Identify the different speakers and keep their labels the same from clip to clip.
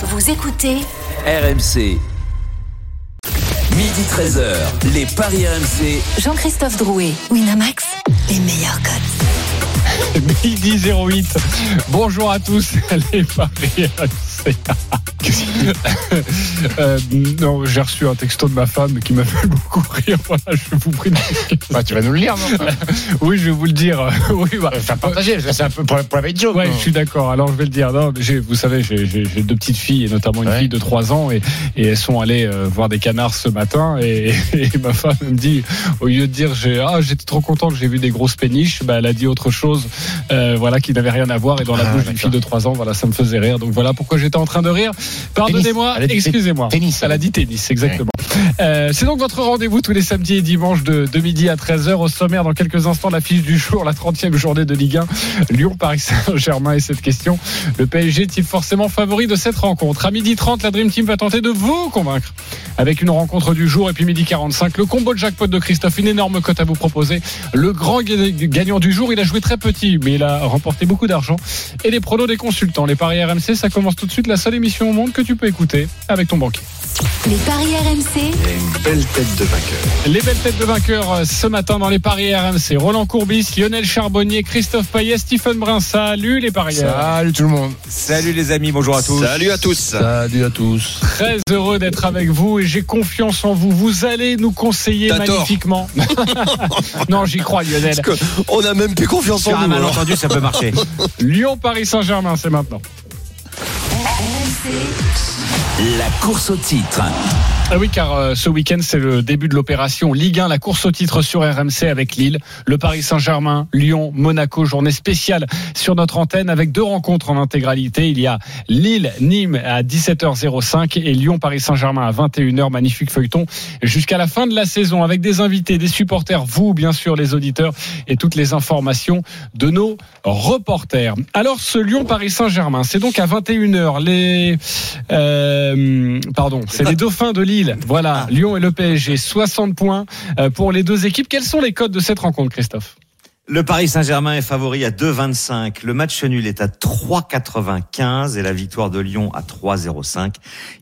Speaker 1: Vous écoutez
Speaker 2: RMC. Midi 13h, les Paris RMC.
Speaker 1: Jean-Christophe Drouet, Winamax, les meilleurs codes.
Speaker 3: Midi 08. Bonjour à tous, les Paris RMC. Euh, non, j'ai reçu un texto de ma femme qui m'a fait beaucoup rire. Voilà, je vous prie de
Speaker 4: Bah, tu vas nous le lire, non?
Speaker 3: Oui, je vais vous le dire. Oui, bah,
Speaker 4: Enfin, partager, c'est un peu pour, pour la joke.
Speaker 3: Ouais, je suis d'accord. Alors, je vais le dire. Non, mais j'ai- vous savez, j'ai j'ai- j'ai deux petites filles, et notamment une
Speaker 4: Ouais.
Speaker 3: fille de 3 ans, et, et elles sont allées euh, voir des canards ce matin. Et, et ma femme me dit, au lieu de dire, j'ai ah, j'étais trop content que j'ai vu des grosses péniches, bah, elle a dit autre chose, euh, voilà, qui n'avait rien à voir. Et dans la
Speaker 4: Ah,
Speaker 3: bouche d'une fille de 3 ans, voilà, ça me faisait rire. Donc voilà pourquoi j'étais en train de rire. Pardonnez-moi, excusez-moi.
Speaker 4: tennis.
Speaker 3: Elle a dit tennis, exactement. Euh, c'est donc votre rendez-vous tous les samedis et dimanches de, de midi à 13h. Au sommaire, dans quelques instants, l'affiche du jour, la 30e journée de Ligue 1. Lyon-Paris Saint-Germain et cette question. Le PSG est-il forcément favori de cette rencontre? À midi 30, la Dream Team va tenter de vous convaincre avec une rencontre du jour. Et puis midi 45, le combo de jackpot de Christophe. Une énorme cote à vous proposer. Le grand ga- gagnant du jour, il a joué très petit, mais il a remporté beaucoup d'argent. Et les pronos des consultants. Les paris RMC, ça commence tout de suite. La seule émission au monde que tu peux écouter avec ton banquier.
Speaker 1: Les paris RMC,
Speaker 3: Les belles têtes de vainqueurs euh, ce matin dans les paris RMC. Roland Courbis, Lionel Charbonnier, Christophe Payet, Stephen Brun. Salut les parieurs.
Speaker 4: Salut tout le monde.
Speaker 5: Salut les amis, bonjour à tous.
Speaker 6: Salut à tous.
Speaker 4: Salut à tous.
Speaker 3: Très heureux d'être avec vous et j'ai confiance en vous. Vous allez nous conseiller magnifiquement. non, j'y crois Lionel.
Speaker 6: On a même plus confiance
Speaker 5: Sur
Speaker 6: en
Speaker 5: un
Speaker 6: nous. alors.
Speaker 5: malentendu, ça peut marcher.
Speaker 3: Lyon-Paris Saint-Germain, c'est maintenant.
Speaker 2: La course au titre.
Speaker 3: Ah oui, car euh, ce week-end, c'est le début de l'opération Ligue 1, la course au titre sur RMC avec Lille, le Paris Saint-Germain, Lyon, Monaco, journée spéciale sur notre antenne avec deux rencontres en intégralité. Il y a Lille-Nîmes à 17h05 et Lyon-Paris Saint-Germain à 21h. Magnifique feuilleton jusqu'à la fin de la saison avec des invités, des supporters, vous, bien sûr, les auditeurs et toutes les informations de nos reporters. Alors, ce Lyon-Paris Saint-Germain, c'est donc à 21h. Les, euh, pardon, c'est les dauphins de Lille. Voilà, Lyon et le PSG, 60 points euh, pour les deux équipes. Quels sont les codes de cette rencontre, Christophe?
Speaker 5: Le Paris Saint-Germain est favori à 2,25. Le match nul est à 3,95 et la victoire de Lyon à 3,05.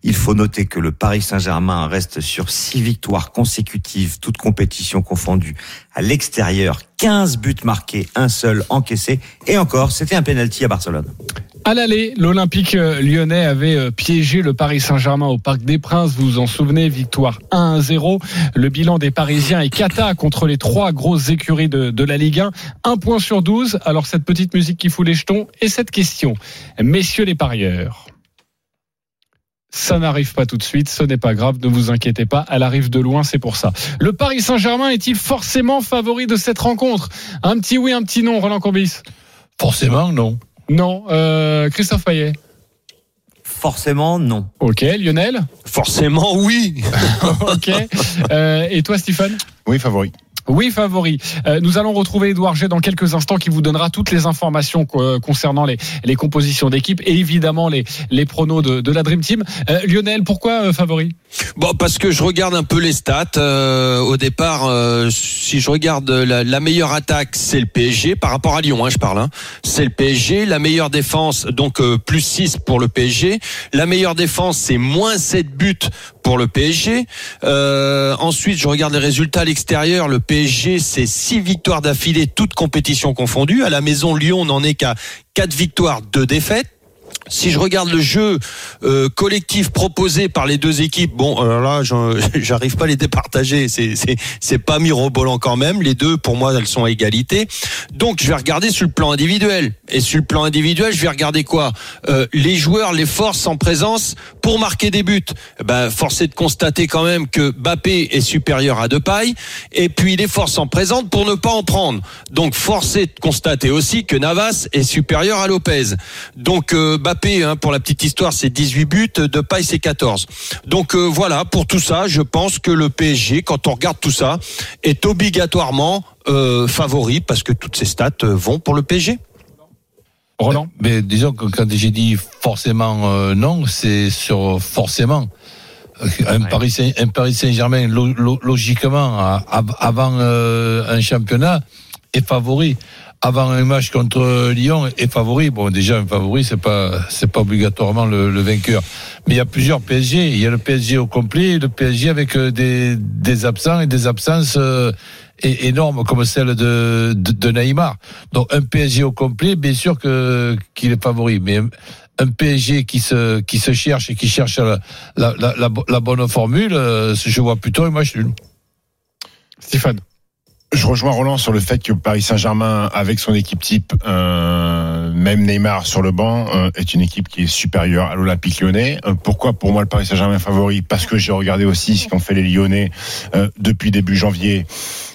Speaker 5: Il faut noter que le Paris Saint-Germain reste sur six victoires consécutives, toutes compétitions confondues, à l'extérieur. 15 buts marqués, un seul encaissé. Et encore, c'était un penalty à Barcelone.
Speaker 3: À l'aller, l'Olympique euh, lyonnais avait euh, piégé le Paris Saint-Germain au Parc des Princes. Vous vous en souvenez, victoire 1-0. Le bilan des Parisiens est cata contre les trois grosses écuries de, la Ligue 1. Un point sur 12. Alors cette petite musique qui fout les jetons et cette question. Messieurs les parieurs. Ça n'arrive pas tout de suite, ce n'est pas grave, ne vous inquiétez pas, elle arrive de loin, c'est pour ça. Le Paris Saint-Germain est-il forcément favori de cette rencontre? Un petit oui, un petit non, Roland Courbis?
Speaker 4: Forcément, non.
Speaker 3: Non, euh, Christophe Payet.
Speaker 5: Forcément, non.
Speaker 3: Ok, Lionel?
Speaker 6: Forcément, oui.
Speaker 3: ok. Euh, et toi, Stephen
Speaker 4: Oui, favori.
Speaker 3: Oui, favori. Euh, nous allons retrouver Edouard G dans quelques instants qui vous donnera toutes les informations co- concernant les, les compositions d'équipe et évidemment les, les pronos de, de la Dream Team. Euh, Lionel, pourquoi euh, favori?
Speaker 6: Bon, parce que je regarde un peu les stats. euh, au départ, euh, si je regarde la, la meilleure attaque, c'est le PSG par rapport à Lyon. Hein, je parle. Hein. C'est le PSG. La meilleure défense, donc euh, plus 6 pour le PSG. La meilleure défense, c'est moins 7 buts pour le PSG. Euh, ensuite, je regarde les résultats à l'extérieur. Le PSG, c'est 6 victoires d'affilée, toutes compétitions confondues. À la maison, Lyon n'en est qu'à 4 victoires, 2 défaites. Si je regarde le jeu euh, collectif proposé par les deux équipes, bon, alors là, j'en- j'arrive pas à les départager. C'est pas mirobolant quand même. Les deux, pour moi, elles sont à égalité. Donc, je vais regarder sur le plan individuel. Et sur le plan individuel, je vais regarder quoi? Euh, Les joueurs, les forces en présence pour marquer des buts. Eh Ben, force de constater quand même que Bappé est supérieur à Depay. Et puis les forces en présence pour ne pas en prendre. Donc, force est de constater aussi que Navas est supérieur à Lopez. Donc, euh, hein, pour la petite histoire, c'est 18 buts, Depay c'est 14. Donc euh, voilà, pour tout ça, je pense que le PSG, quand on regarde tout ça, est obligatoirement euh, favori parce que toutes ces stats euh, vont pour le PSG.
Speaker 3: Roland?
Speaker 4: Mais disons que quand j'ai dit forcément euh, non, c'est sur forcément. Un Paris, Saint, un Paris Saint-Germain, lo- lo- logiquement, avant euh, un championnat, est favori. Avant un match contre Lyon est favori. Bon, déjà un favori, c'est pas c'est pas obligatoirement le, le vainqueur. Mais il y a plusieurs PSG. Il y a le PSG au complet, et le PSG avec euh, des des absents et des absences. euh, énormes comme celle de, de, de Neymar. Donc un PSG au complet, bien sûr que qu'il est favori, mais un, PSG qui se qui se cherche et qui cherche la la, la, la bonne formule, euh, je vois plutôt un match nul.
Speaker 3: Stéphane.
Speaker 7: Je rejoins Roland sur le fait que Paris Saint-Germain, avec son équipe type, euh, même Neymar sur le banc, euh, est une équipe qui est supérieure à l'Olympique lyonnais. Euh, pourquoi pour moi le Paris Saint-Germain favori? Parce que j'ai regardé aussi ce qu'ont fait les Lyonnais depuis début janvier.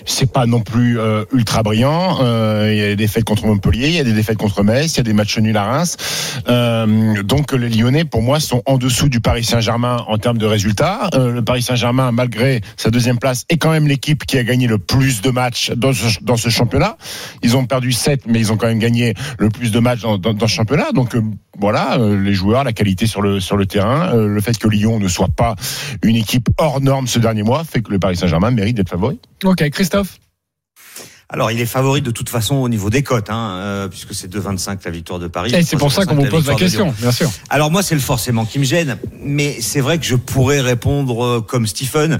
Speaker 7: C'est pas non plus euh, ultra brillant. Euh, Il y a des défaites contre Montpellier, il y a des défaites contre Metz, il y a des matchs nuls à Reims. Euh, donc les Lyonnais, pour moi, sont en dessous du Paris Saint-Germain en termes de résultats. Euh, le Paris Saint-Germain, malgré sa deuxième place, est quand même l'équipe qui a gagné le plus de matchs dans ce, dans ce championnat. Ils ont perdu 7, mais ils ont quand même gagné le plus de matchs dans, dans, ce championnat. Donc voilà, euh, les joueurs, la qualité sur le sur le terrain, euh, le fait que Lyon ne soit pas une équipe hors norme ce dernier mois fait que le Paris Saint-Germain mérite d'être favori.
Speaker 3: Ok, Christophe?
Speaker 5: Alors, il est favori de toute façon au niveau des cotes, hein, euh, puisque c'est 2,25 la victoire de Paris.
Speaker 3: Et c'est pour ça qu'on vous
Speaker 5: 3,65
Speaker 3: pose la question, bien sûr.
Speaker 5: Alors moi, c'est le forcément qui me gêne, mais c'est vrai que je pourrais répondre euh, comme Stephen,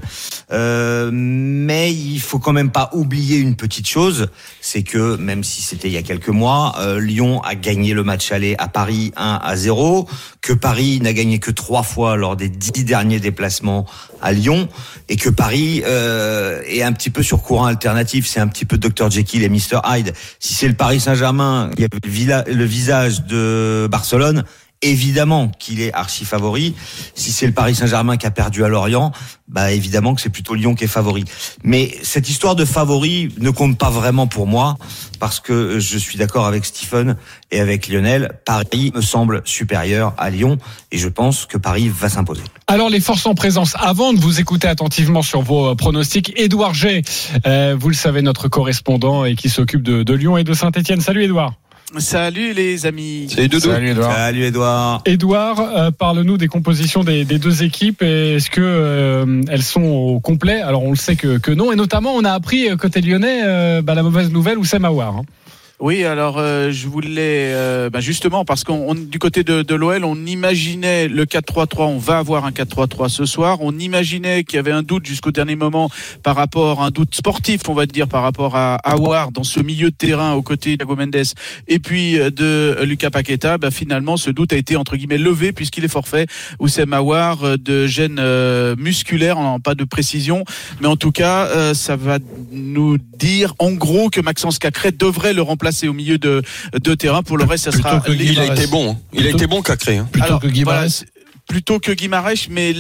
Speaker 5: euh, mais il faut quand même pas oublier une petite chose, c'est que même si c'était il y a quelques mois, euh, Lyon a gagné le match aller à Paris 1 à 0, que Paris n'a gagné que trois fois lors des dix derniers déplacements à Lyon, et que Paris euh, est un petit peu sur courant alternatif, c'est un petit peu Dr Jekyll et Mr Hyde. Si c'est le Paris Saint-Germain qui avait le, vila- le visage de Barcelone, évidemment qu'il est archi favori. Si c'est le Paris Saint-Germain qui a perdu à Lorient, bah évidemment que c'est plutôt Lyon qui est favori. Mais cette histoire de favori ne compte pas vraiment pour moi parce que je suis d'accord avec Stephen et avec Lionel. Paris me semble supérieur à Lyon et je pense que Paris va s'imposer.
Speaker 3: Alors les forces en présence, avant de vous écouter attentivement sur vos euh, pronostics, Édouard G, euh, vous le savez, notre correspondant et qui s'occupe de, de Lyon et de Saint-Etienne. Salut Édouard.
Speaker 8: Salut les amis.
Speaker 6: Doudou.
Speaker 7: Edouard.
Speaker 5: Salut Edouard.
Speaker 3: Édouard, euh, parle-nous des compositions des, des deux équipes. et Est-ce que euh, elles sont au complet? Alors on le sait que, que non. Et notamment, on a appris euh, côté lyonnais euh, bah, la mauvaise nouvelle où c'est Mawar. hein.
Speaker 8: Oui, alors euh, je voulais euh, bah, justement parce qu'on on- du côté de, de l'OL, on imaginait le 4-3-3, on va avoir un 4-3-3 ce soir. On imaginait qu'il y avait un doute jusqu'au dernier moment par rapport un doute sportif, on va dire par rapport à Awar dans ce milieu de terrain aux côtés d'Ago Mendes et puis euh, de Lucas Paqueta. Bah, finalement, ce doute a été entre guillemets levé puisqu'il est forfait. Oussem Awar euh, de gêne euh, musculaire, on pas de précision, mais en tout cas, euh, ça va nous dire en gros que Maxence Cacré devrait le remplacer au milieu de, de terrain. Pour le reste, ça
Speaker 4: Plutôt
Speaker 8: sera
Speaker 6: Il a été bon. hein. Il a été bon, Cacré. hein.
Speaker 4: Plutôt
Speaker 8: Alors,
Speaker 4: que Guimarães.
Speaker 8: Plutôt que Guimarães, mais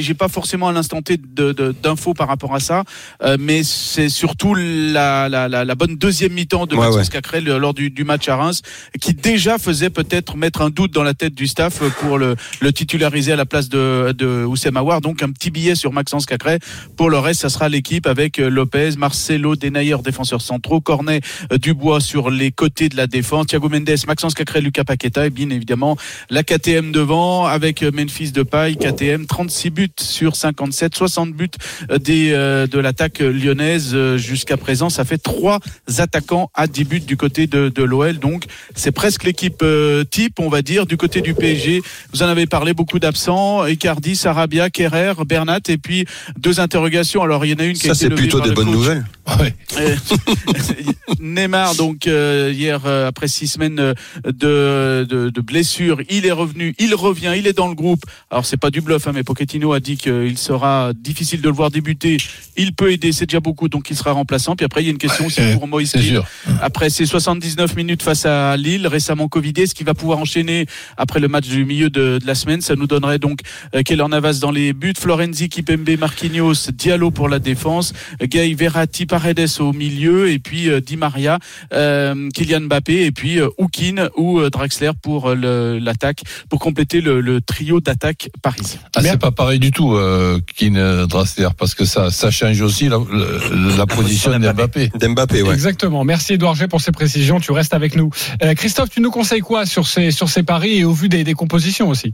Speaker 8: j'ai pas forcément à l'instant T de- de- d'infos par rapport à ça. Euh, mais c'est surtout la, la, la, la bonne deuxième mi-temps de
Speaker 6: Ouais,
Speaker 8: Maxence
Speaker 6: ouais.
Speaker 8: Cacré le- lors du, du match à Reims, qui déjà faisait peut-être mettre un doute dans la tête du staff pour le, le titulariser à la place de, de Oussem Aouar. Donc un petit billet sur Maxence Cacré. Pour le reste, ça sera l'équipe avec euh, Lopez, Marcelo, Denayer, défenseurs centraux, Cornet, euh, Dubois sur les côtés de la défense, Thiago Mendes, Maxence Cacré, Lucas Paqueta et bien évidemment la KTM devant avec euh, Memphis Depay, KTM 36 buts sur 57, 60 buts euh, des, euh, de l'attaque lyonnaise euh, jusqu'à présent. Ça fait trois attaquants à 10 buts du côté de, de l'OL. Donc c'est presque l'équipe euh, type, on va dire, du côté du PSG. Vous en avez parlé, beaucoup d'absents. Icardi, Sarabia, Kerrer, Bernat et puis deux interrogations. Alors il y en a une qui a
Speaker 6: Ça,
Speaker 8: été
Speaker 6: c'est plutôt des bonnes
Speaker 8: coach.
Speaker 6: nouvelles.
Speaker 4: Ouais.
Speaker 8: Neymar, donc euh, hier euh, après six semaines de, de, de blessure, il est revenu, il revient, il est dans le groupe. Alors c'est pas du bluff, hein, mais Pochettino a dit qu'il sera difficile de le voir débuter. Il peut aider, c'est déjà beaucoup, donc il sera remplaçant. Puis après il y a une question aussi pour Moïse. Après ses 79 minutes face à Lille, récemment Covidé, ce qui va pouvoir enchaîner après le match du milieu de, de la semaine, ça nous donnerait donc euh, Keller Navas dans les buts, Florenzi, Kipembe, Marquinhos, Diallo pour la défense, Gay Verratti, Paredes au milieu, et puis euh, Di Maria, euh, Kylian Mbappé, et puis Houkin ou Draxler pour l'attaque, pour compléter le, le trio d'attaque parisien.
Speaker 4: Ah, c'est pas pareil du tout, euh, Keane Draxler, parce que ça, ça change aussi la, la, la position d'Mbappé.
Speaker 6: D'Mbappé, ouais.
Speaker 3: Exactement. Merci Édouard G pour ces précisions. Tu restes avec nous. Euh, Christophe, tu nous conseilles quoi sur ces sur ces paris et au vu des, des compositions aussi?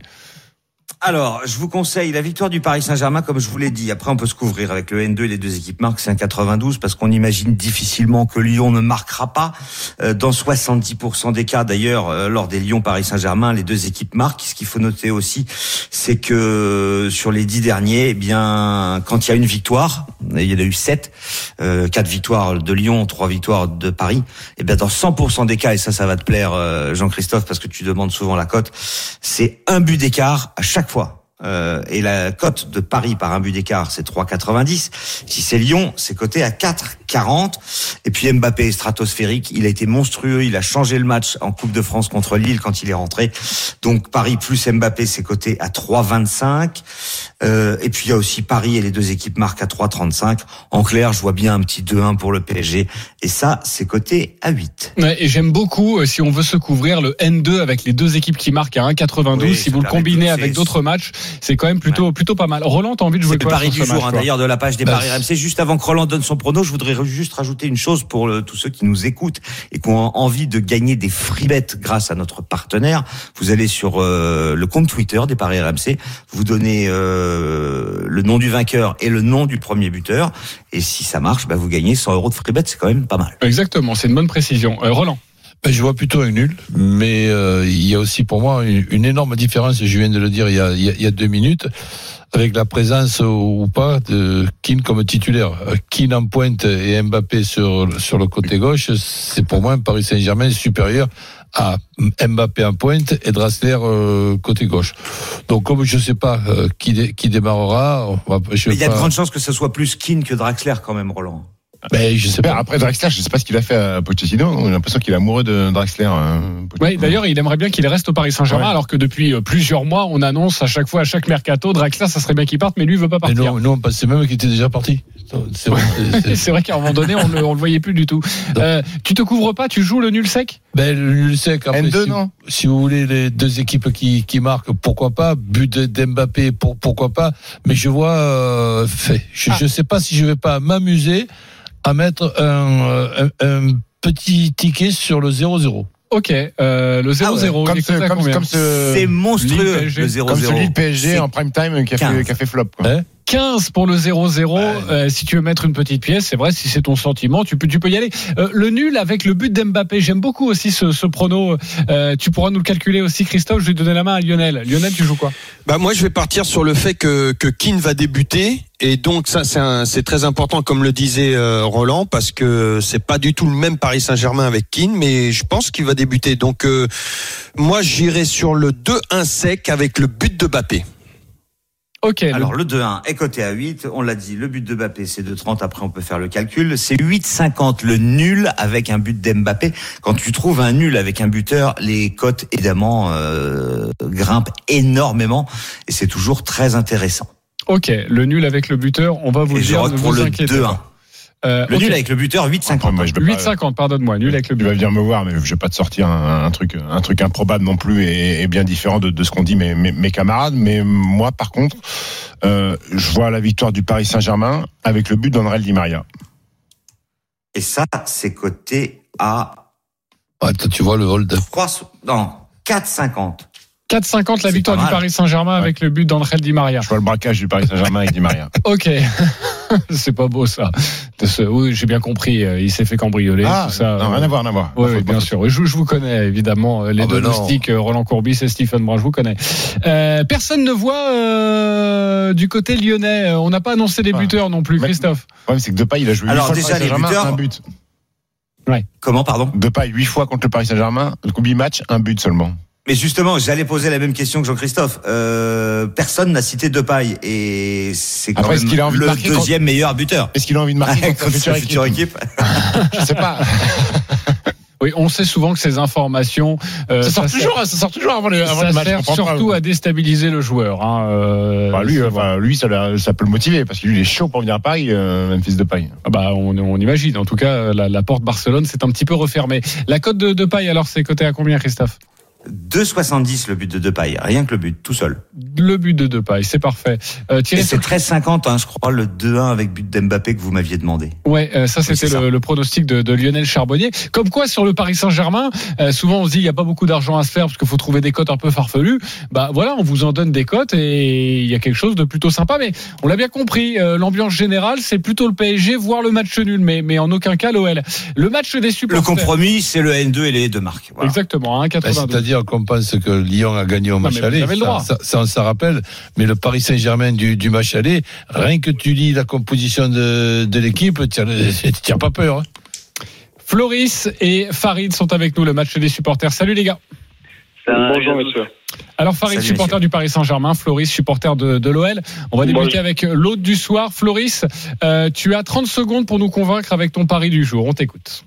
Speaker 5: Alors, je vous conseille la victoire du Paris Saint-Germain, comme je vous l'ai dit. Après, on peut se couvrir avec le N2 et les deux équipes marquent. C'est un 92 parce qu'on imagine difficilement que Lyon ne marquera pas. Euh, dans 70% des cas, d'ailleurs, euh, lors des Lyon-Paris Saint-Germain, les deux équipes marquent. Ce qu'il faut noter aussi, c'est que sur les dix derniers, eh bien, quand il y a une victoire, il y en a eu sept, euh, quatre victoires de Lyon, trois victoires de Paris. Eh bien, dans 100% des cas, et ça, ça va te plaire, euh, Jean-Christophe, parce que tu demandes souvent la cote, c'est un but d'écart à fois. Euh, et la cote de Paris par un but d'écart, c'est 3,90. Si c'est Lyon, c'est coté à 4,40. Et puis Mbappé est stratosphérique. Il a été monstrueux. Il a changé le match en Coupe de France contre Lille quand il est rentré. Donc Paris plus Mbappé, c'est coté à 3,25. Euh, et puis il y a aussi Paris et les deux équipes marquent à 3,35. En clair, je vois bien un petit 2-1 pour le PSG. Et ça, c'est coté à 8.
Speaker 3: Ouais, et j'aime beaucoup, euh, si on veut se couvrir, le N2 avec les deux équipes qui marquent à 1,92.
Speaker 5: Oui,
Speaker 3: si vous le combinez avec d'autres matchs, c'est quand même plutôt, plutôt pas mal. Roland, t'as envie de jouer
Speaker 5: C'est le
Speaker 3: quoi
Speaker 5: pari du jour, hein, d'ailleurs, de la page des
Speaker 4: Bah,
Speaker 5: paris RMC. Juste avant que Roland donne son prono, je voudrais juste rajouter une chose pour le- tous ceux qui nous écoutent et qui ont envie de gagner des free bets grâce à notre partenaire. Vous allez sur euh, le compte Twitter des paris RMC, vous donnez euh, le nom du vainqueur et le nom du premier buteur. Et si ça marche, bah, vous gagnez 100 euros de free bet. C'est quand même pas mal.
Speaker 3: Exactement, c'est une bonne précision. Euh, Roland.
Speaker 4: Je vois plutôt un nul, mais euh, il y a aussi pour moi une, une énorme différence, je viens de le dire il y a, il y a- deux minutes, avec la présence ou pas de Keane comme titulaire. Keane en pointe et Mbappé sur, sur le côté gauche, c'est pour moi un Paris Saint-Germain supérieur à Mbappé en pointe et Draxler euh, côté gauche. Donc comme je sais pas euh, qui, dé- qui démarrera, on va, je
Speaker 5: Mais il y a de grandes chances que ce soit plus Keane que Draxler quand même, Roland.
Speaker 4: Ben, je sais pas.
Speaker 7: Après Draxler, je sais pas ce qu'il a fait à Pochettino. On a l'impression qu'il est amoureux de Draxler. hein,
Speaker 3: d'ailleurs, il aimerait bien qu'il reste au Paris Saint-Germain,
Speaker 7: Ouais.
Speaker 3: alors que depuis euh, plusieurs mois, on annonce à chaque fois, à chaque mercato, Draxler, ça serait bien qu'il parte, mais lui, il veut pas
Speaker 4: Mais
Speaker 3: partir.
Speaker 4: non, nous on pensait même qu'il était déjà parti. C'est vrai, c'est- c'est-
Speaker 3: C'est vrai qu'à un moment donné, on le, on le voyait plus du tout. Euh, tu te couvres pas, tu joues le nul sec?
Speaker 4: Ben, le nul sec, après,
Speaker 7: N2,
Speaker 4: si,
Speaker 7: non
Speaker 4: si vous voulez les deux équipes qui, qui marquent, pourquoi pas But de- d'Mbappé, pour, pourquoi pas Mais je vois, euh, fait, je,
Speaker 3: Ah.
Speaker 4: je sais pas si je vais pas m'amuser à mettre un, euh, un, un petit ticket sur le 0-0.
Speaker 3: Ok, euh, le 0-0,
Speaker 5: Ah ouais,
Speaker 7: Comme ce, comme, comme ce,
Speaker 5: C'est monstrueux,
Speaker 3: Lille,
Speaker 5: le 0-0.
Speaker 7: comme celui de PSG en prime time qui a,
Speaker 5: 15.
Speaker 7: fait, qui a fait flop. Quoi.
Speaker 4: Hein
Speaker 3: 15 pour le 0-0. Euh, si tu veux mettre une petite pièce, c'est vrai, si c'est ton sentiment, tu peux, tu peux y aller. Euh, le nul avec le but d'Mbappé, j'aime beaucoup aussi ce, ce prono. Euh, tu pourras nous le calculer aussi, Christophe. Je vais donner la main à Lionel. Lionel, tu joues quoi?
Speaker 6: Bah moi je vais partir sur le fait que que Keane va débuter et donc ça c'est très important comme le disait euh, Roland parce que c'est pas du tout le même Paris Saint-Germain avec Keane mais je pense qu'il va débuter donc euh, moi j'irai sur le 2-1 sec avec le but de Mbappé.
Speaker 3: Ok.
Speaker 5: Alors le 2-1 est coté à 8, on l'a dit, le but de Mbappé c'est 2-30, après on peut faire le calcul, c'est 8-50 le nul avec un but d'Mbappé. Quand tu trouves un nul avec un buteur, les cotes évidemment euh, grimpent énormément et c'est toujours très intéressant.
Speaker 3: Ok, le nul avec le buteur, on va vous
Speaker 5: Et
Speaker 3: dire. ne
Speaker 5: pour
Speaker 3: vous
Speaker 5: le
Speaker 3: inquiétez
Speaker 5: 2-1.
Speaker 3: pas. Euh,
Speaker 5: Le nul avec le buteur 8-50.
Speaker 7: Après, moi, je peux pas-
Speaker 3: 8,50, pardonne-moi, nul avec le
Speaker 7: Tu vas
Speaker 3: buteur.
Speaker 7: venir me voir, mais je vais pas te sortir un, un truc, un truc improbable non plus et, et bien différent de, de ce qu'ont dit mes, mes, mes camarades. Mais moi, par contre, euh, je vois la victoire du Paris Saint-Germain avec le but d'André Di Maria.
Speaker 5: Et ça c'est coté à
Speaker 4: Ouais, toi, tu vois le hold.
Speaker 5: 3, non, 4,50.
Speaker 3: 4,50 la victoire du. Paris Saint-Germain avec le but d'André Di Maria.
Speaker 7: Je vois le braquage du Paris Saint-Germain avec Di Maria.
Speaker 3: Ok, c'est pas beau ça. Ce- Oui, j'ai bien compris. euh, Il s'est fait cambrioler,
Speaker 7: Ah,
Speaker 3: tout ça.
Speaker 7: non, rien à voir, rien à voir.
Speaker 3: Oui, bien sûr. Je, je vous connais évidemment, euh, les
Speaker 4: Ah
Speaker 3: deux
Speaker 4: ben non.
Speaker 3: moustiques, euh, Roland Courbis et Stephen Brun, je vous connais. Euh, personne ne voit euh, du côté lyonnais. On n'a pas annoncé les
Speaker 7: Ah.
Speaker 3: buteurs non plus,
Speaker 7: Mais-
Speaker 3: Christophe.
Speaker 7: Le problème, c'est que Depay, il a joué
Speaker 5: Alors, déjà,
Speaker 7: Paris
Speaker 5: les
Speaker 7: Saint-Germain,
Speaker 5: buteurs-
Speaker 7: un but.
Speaker 5: Comment, pardon?
Speaker 7: Depay, huit fois contre le Paris Saint-Germain, le huit match, un but seulement.
Speaker 5: Mais justement, j'allais poser la même question que Jean-Christophe. Euh, personne n'a cité Depay et c'est quand
Speaker 7: Après,
Speaker 5: même
Speaker 7: qu'il a envie de
Speaker 5: le deuxième meilleur buteur.
Speaker 7: Est-ce qu'il a envie de marquer contre
Speaker 5: Contre
Speaker 7: future
Speaker 5: future
Speaker 7: équipe
Speaker 5: équipe.
Speaker 7: Je sais pas.
Speaker 3: Oui, on sait souvent que ces informations, euh,
Speaker 7: Ça sort
Speaker 3: sert-
Speaker 7: toujours, ça sort toujours avant le, avant
Speaker 3: ça
Speaker 7: le match.
Speaker 3: sert
Speaker 7: pas.
Speaker 3: surtout à déstabiliser le joueur. Hein, euh,
Speaker 7: Bah, lui, enfin, lui, ça, peut le motiver parce que lui, il est chaud pour venir à Paris, euh, même fils de paille.
Speaker 3: Ah Bah, on, on imagine. En tout cas, la, la porte Barcelone s'est un petit peu refermée. La cote de, de paille, alors, c'est coté à combien, Christophe?
Speaker 5: 2,70 le but de Depay, rien que le but, tout seul.
Speaker 3: Le but de Depay, c'est parfait. Euh,
Speaker 5: Et c'est 13,50, hein, je crois, le 2-1 avec but d'Mbappé que vous m'aviez demandé.
Speaker 3: Ouais, euh, ça c'était le, le pronostic de, de Lionel Charbonnier. Comme quoi sur le Paris Saint-Germain, euh, souvent on se dit il y a pas beaucoup d'argent à se faire parce qu'il faut trouver des cotes un peu farfelues. Bah voilà, on vous en donne des cotes et il y a quelque chose de plutôt sympa. Mais on l'a bien compris, euh, l'ambiance générale c'est plutôt le PSG, voire le match nul, mais mais en aucun cas l'OL. Le match des
Speaker 5: Le
Speaker 3: supporters.
Speaker 5: compromis, c'est le N2 et les deux marques. Voilà.
Speaker 3: Exactement, hein,
Speaker 4: Ben,
Speaker 3: 82.
Speaker 4: C'est-à-dire qu'on pense que Lyon a gagné au match aller. Ça-. Ça, ça, on s'en rappelle. Mais le Paris Saint-Germain du, du match aller, rien que tu lis la composition de, de l'équipe, tu n'as pas peur. hein.
Speaker 3: Floris et Farid sont avec nous, le match des supporters. Salut les gars.
Speaker 9: Bonjour monsieur.
Speaker 3: Alors Farid,
Speaker 5: Salut,
Speaker 3: supporter du Paris Saint-Germain, Floris, supporter de, de l'OL. On va débuter
Speaker 9: Bonjour.
Speaker 3: avec l'hôte du soir. Floris, euh, tu as 30 secondes pour nous convaincre avec ton pari du jour. On t'écoute.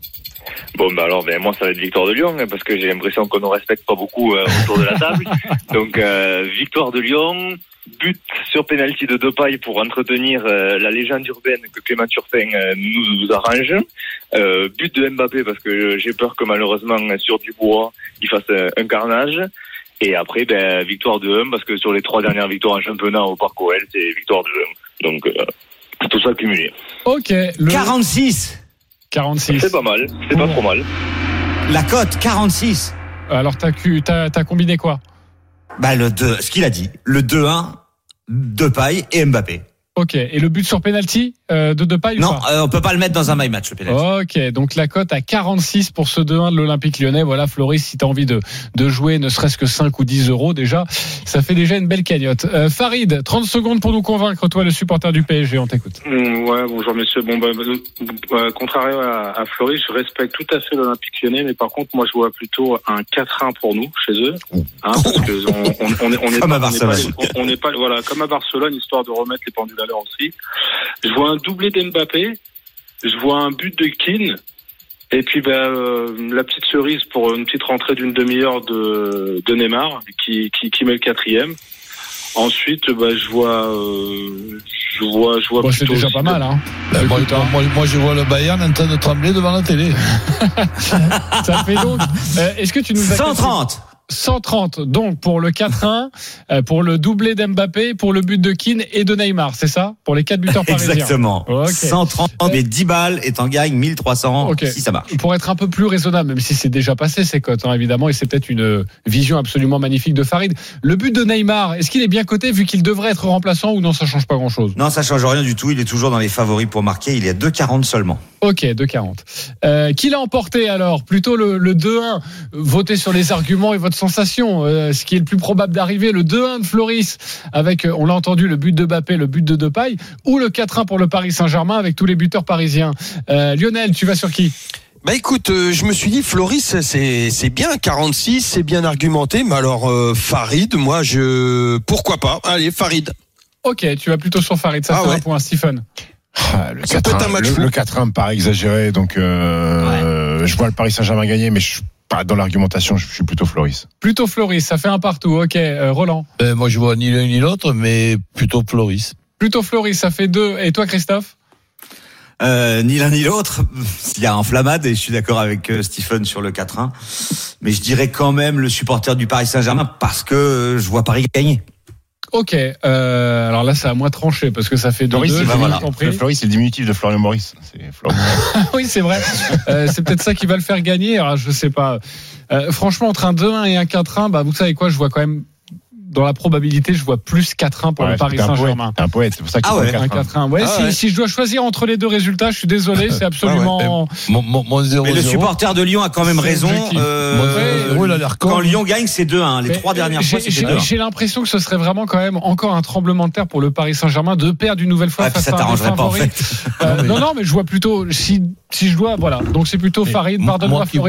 Speaker 9: Bon bah alors ben moi ça va être victoire de Lyon hein, parce que j'ai l'impression qu'on ne respecte pas beaucoup euh, autour de la table. Donc euh, victoire de Lyon, but sur penalty de Depay pour entretenir euh, la légende urbaine que Clément Turpin euh, nous, nous arrange. Euh, but de Mbappé parce que j'ai peur que malheureusement sur Dubois il fasse euh, un carnage. Et après ben victoire de 1 parce que sur les trois dernières victoires en championnat au Parc OL c'est victoire de 1. Donc euh, tout ça cumulé.
Speaker 3: Ok, le
Speaker 5: 46
Speaker 3: 46.
Speaker 9: C'est pas mal, c'est pas trop mal.
Speaker 5: La cote, 46
Speaker 3: Alors t'as cu- t'as t'as combiné quoi?
Speaker 5: Bah le 2, ce qu'il a dit, le 2-1, Depay et Mbappé.
Speaker 3: Ok, et le but sur penalty euh, de Depay ou
Speaker 5: Non,
Speaker 3: pas
Speaker 5: euh, on peut pas le mettre dans un my match le penalty.
Speaker 3: Ok, donc la cote à 46 pour ce 2-1 de l'Olympique lyonnais. Voilà, Floris, si tu as envie de, de jouer ne serait-ce que 5 ou 10 euros déjà, ça fait déjà une belle cagnotte. Euh, Farid, 30 secondes pour nous convaincre, toi le supporter du PSG, on t'écoute.
Speaker 10: Mm, ouais, bonjour messieurs. Bon, bah, euh, contrairement à, à Floris, je respecte tout à fait l'Olympique lyonnais, mais par contre, moi, je vois plutôt un 4-1 pour nous, chez eux. Hein, parce que on, on, on est, on est
Speaker 5: Comme
Speaker 10: pas,
Speaker 5: à
Speaker 10: on n'est pas,
Speaker 5: Barcelone.
Speaker 10: on- n'est pas, voilà, comme à Barcelone, histoire de remettre les pendules à l'heure aussi. Je vois un doublé d'Mbappé, je vois un but de Keane, et puis ben, euh, la petite cerise pour une petite rentrée d'une demi-heure de, de Neymar, qui, qui, qui met le quatrième. Ensuite, bah, je vois, euh, je vois, je vois
Speaker 3: Bon, c'est déjà pas mal, hein.
Speaker 4: Moi,
Speaker 3: hein.
Speaker 4: moi, moi, je vois le Bayern en train de trembler devant la télé.
Speaker 3: Ça fait donc. euh, Est-ce que tu nous as
Speaker 5: 130
Speaker 3: 130 donc pour le 4-1, euh, pour le doublé d'Mbappé, pour le but de Keane et de Neymar, c'est ça? Pour les quatre buteurs parisiens.
Speaker 5: Exactement.
Speaker 3: Ok.
Speaker 5: 130 mais 10 balles et t'en gagnes 1300
Speaker 3: Ok.
Speaker 5: si ça marche.
Speaker 3: Pour être un peu plus raisonnable, même si c'est déjà passé ces cotes, hein, évidemment, et c'est peut-être une vision absolument magnifique de Farid. Le but de Neymar, est-ce qu'il est bien coté vu qu'il devrait être remplaçant ou non, ça change pas grand-chose?
Speaker 5: Non, ça change rien du tout. Il est toujours dans les favoris pour marquer. Il est à 2,40 seulement.
Speaker 3: Ok, 2,40. Euh, qui l'a emporté alors? Plutôt le, le 2-1. Votez sur les arguments et votre sensation. Euh, ce qui est le plus probable d'arriver, le 2-1 de Floris avec, euh, on l'a entendu, le but de Mbappé, le but de Depay, ou le 4-1 pour le Paris Saint-Germain avec tous les buteurs parisiens. Euh, Lionel, tu vas sur qui?
Speaker 6: Bah écoute, euh, je me suis dit Floris, c'est c'est bien 46, c'est bien argumenté, mais alors euh, Farid, moi je pourquoi pas? Allez Farid.
Speaker 3: Ok, tu vas plutôt sur Farid. Ça
Speaker 6: Ah ouais.
Speaker 3: un point, Stephen.
Speaker 7: Ah, le
Speaker 6: Ça peut être un
Speaker 7: 4-1
Speaker 6: match
Speaker 7: le,
Speaker 6: fou.
Speaker 7: le 4-1 me paraît exagéré, donc euh, je vois le Paris Saint-Germain gagner, mais je pas dans l'argumentation, je suis plutôt Floris.
Speaker 3: Plutôt Floris, ça fait un partout. Ok, euh, Roland.
Speaker 4: Ben, moi, je vois ni l'un ni l'autre, mais plutôt Floris.
Speaker 3: Plutôt Floris, ça fait deux. Et toi, Christophe?
Speaker 5: Euh, ni l'un ni l'autre. Il y a enflammade et je suis d'accord avec euh, Stephen sur le 4-1. Mais je dirais quand même le supporter du Paris Saint-Germain parce que euh, je vois Paris gagner.
Speaker 3: Ok, euh, alors là, c'est à moi de trancher parce que ça fait deux.
Speaker 7: Floris,
Speaker 3: deux, bien
Speaker 5: voilà.
Speaker 3: compris.
Speaker 7: Floris, c'est le diminutif de Florian Maurice. Florian.
Speaker 3: oui, c'est vrai. Euh, c'est peut-être ça qui va le faire gagner. Alors, je sais pas. Euh, franchement, entre un 2-1 et un 4-1, bah, vous savez quoi, je vois quand même, dans la probabilité, je vois plus 4-1 pour
Speaker 7: Ouais,
Speaker 3: le Paris Saint-Germain.
Speaker 7: T'es un poète, c'est pour ça qu'il
Speaker 5: Ah ouais,
Speaker 7: le
Speaker 3: Un
Speaker 7: 4-1.
Speaker 3: 4-1. Ouais,
Speaker 6: Ah
Speaker 3: si,
Speaker 6: ouais.
Speaker 3: si je dois choisir entre les deux résultats, je suis désolé, c'est absolument.
Speaker 4: Mon, mon, mon 0
Speaker 5: Mais le supporter de Lyon a quand même raison. Euh,
Speaker 4: Mon 0 il a l'air con.
Speaker 5: quand Lyon gagne, c'est 2-1. Les
Speaker 3: Mais,
Speaker 5: trois dernières
Speaker 3: j'ai-
Speaker 5: fois, c'était
Speaker 3: j'ai-
Speaker 5: 2-1.
Speaker 3: J'ai l'impression que ce serait vraiment quand même encore un tremblement de terre pour le Paris Saint-Germain de perdre une nouvelle fois
Speaker 5: Ah,
Speaker 3: face
Speaker 5: ça
Speaker 3: à un des
Speaker 5: t'arrangerait pas, en fait.
Speaker 3: Euh, non, non, mais je vois plutôt si si je dois, voilà. Donc c'est plutôt Farid.
Speaker 4: moi
Speaker 3: Pardonne-moi,
Speaker 4: qui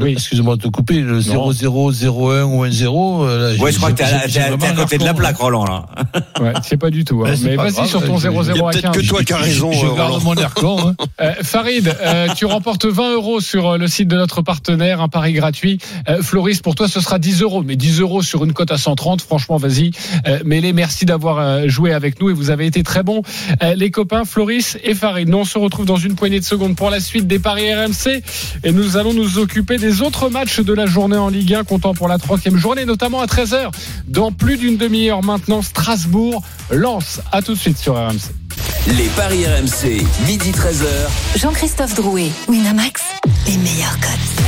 Speaker 3: Oui.
Speaker 4: Excuse-moi de te couper, le 0-0, 0-1 ou 1-0. euh,
Speaker 5: Ouais, je crois que t'es à, à- côté de la plaque, Roland, là.
Speaker 3: Ouais, c'est pas du tout. hein. Mais
Speaker 4: pas
Speaker 3: vas-y sur ton
Speaker 4: je-
Speaker 3: 0-0
Speaker 6: Il y a
Speaker 3: à
Speaker 6: peut-être
Speaker 3: 15.
Speaker 6: que toi qui as raison.
Speaker 4: Je
Speaker 6: euh,
Speaker 4: garde
Speaker 6: Roland.
Speaker 4: mon air con. hein.
Speaker 3: Euh, Farid, euh, tu remportes 20 euros sur le site de notre partenaire, un pari gratuit. Euh, Floris, pour toi, ce sera 10 euros, mais 10 euros sur une cote à 130. Franchement, vas-y, mêlez. Merci d'avoir joué avec nous et vous avez été très bons, les copains Floris et Farid. Nous, on se retrouve dans une poignée de secondes pour la suite des paris RMC et nous allons nous occuper des des autres matchs de la journée en Ligue 1, comptant pour la troisième journée, notamment à 13h. Dans plus d'une demi-heure maintenant, Strasbourg lance. À tout de suite sur RMC.
Speaker 2: Les paris RMC, midi 13h.
Speaker 1: Jean-Christophe Drouet, Winamax, les meilleurs codes.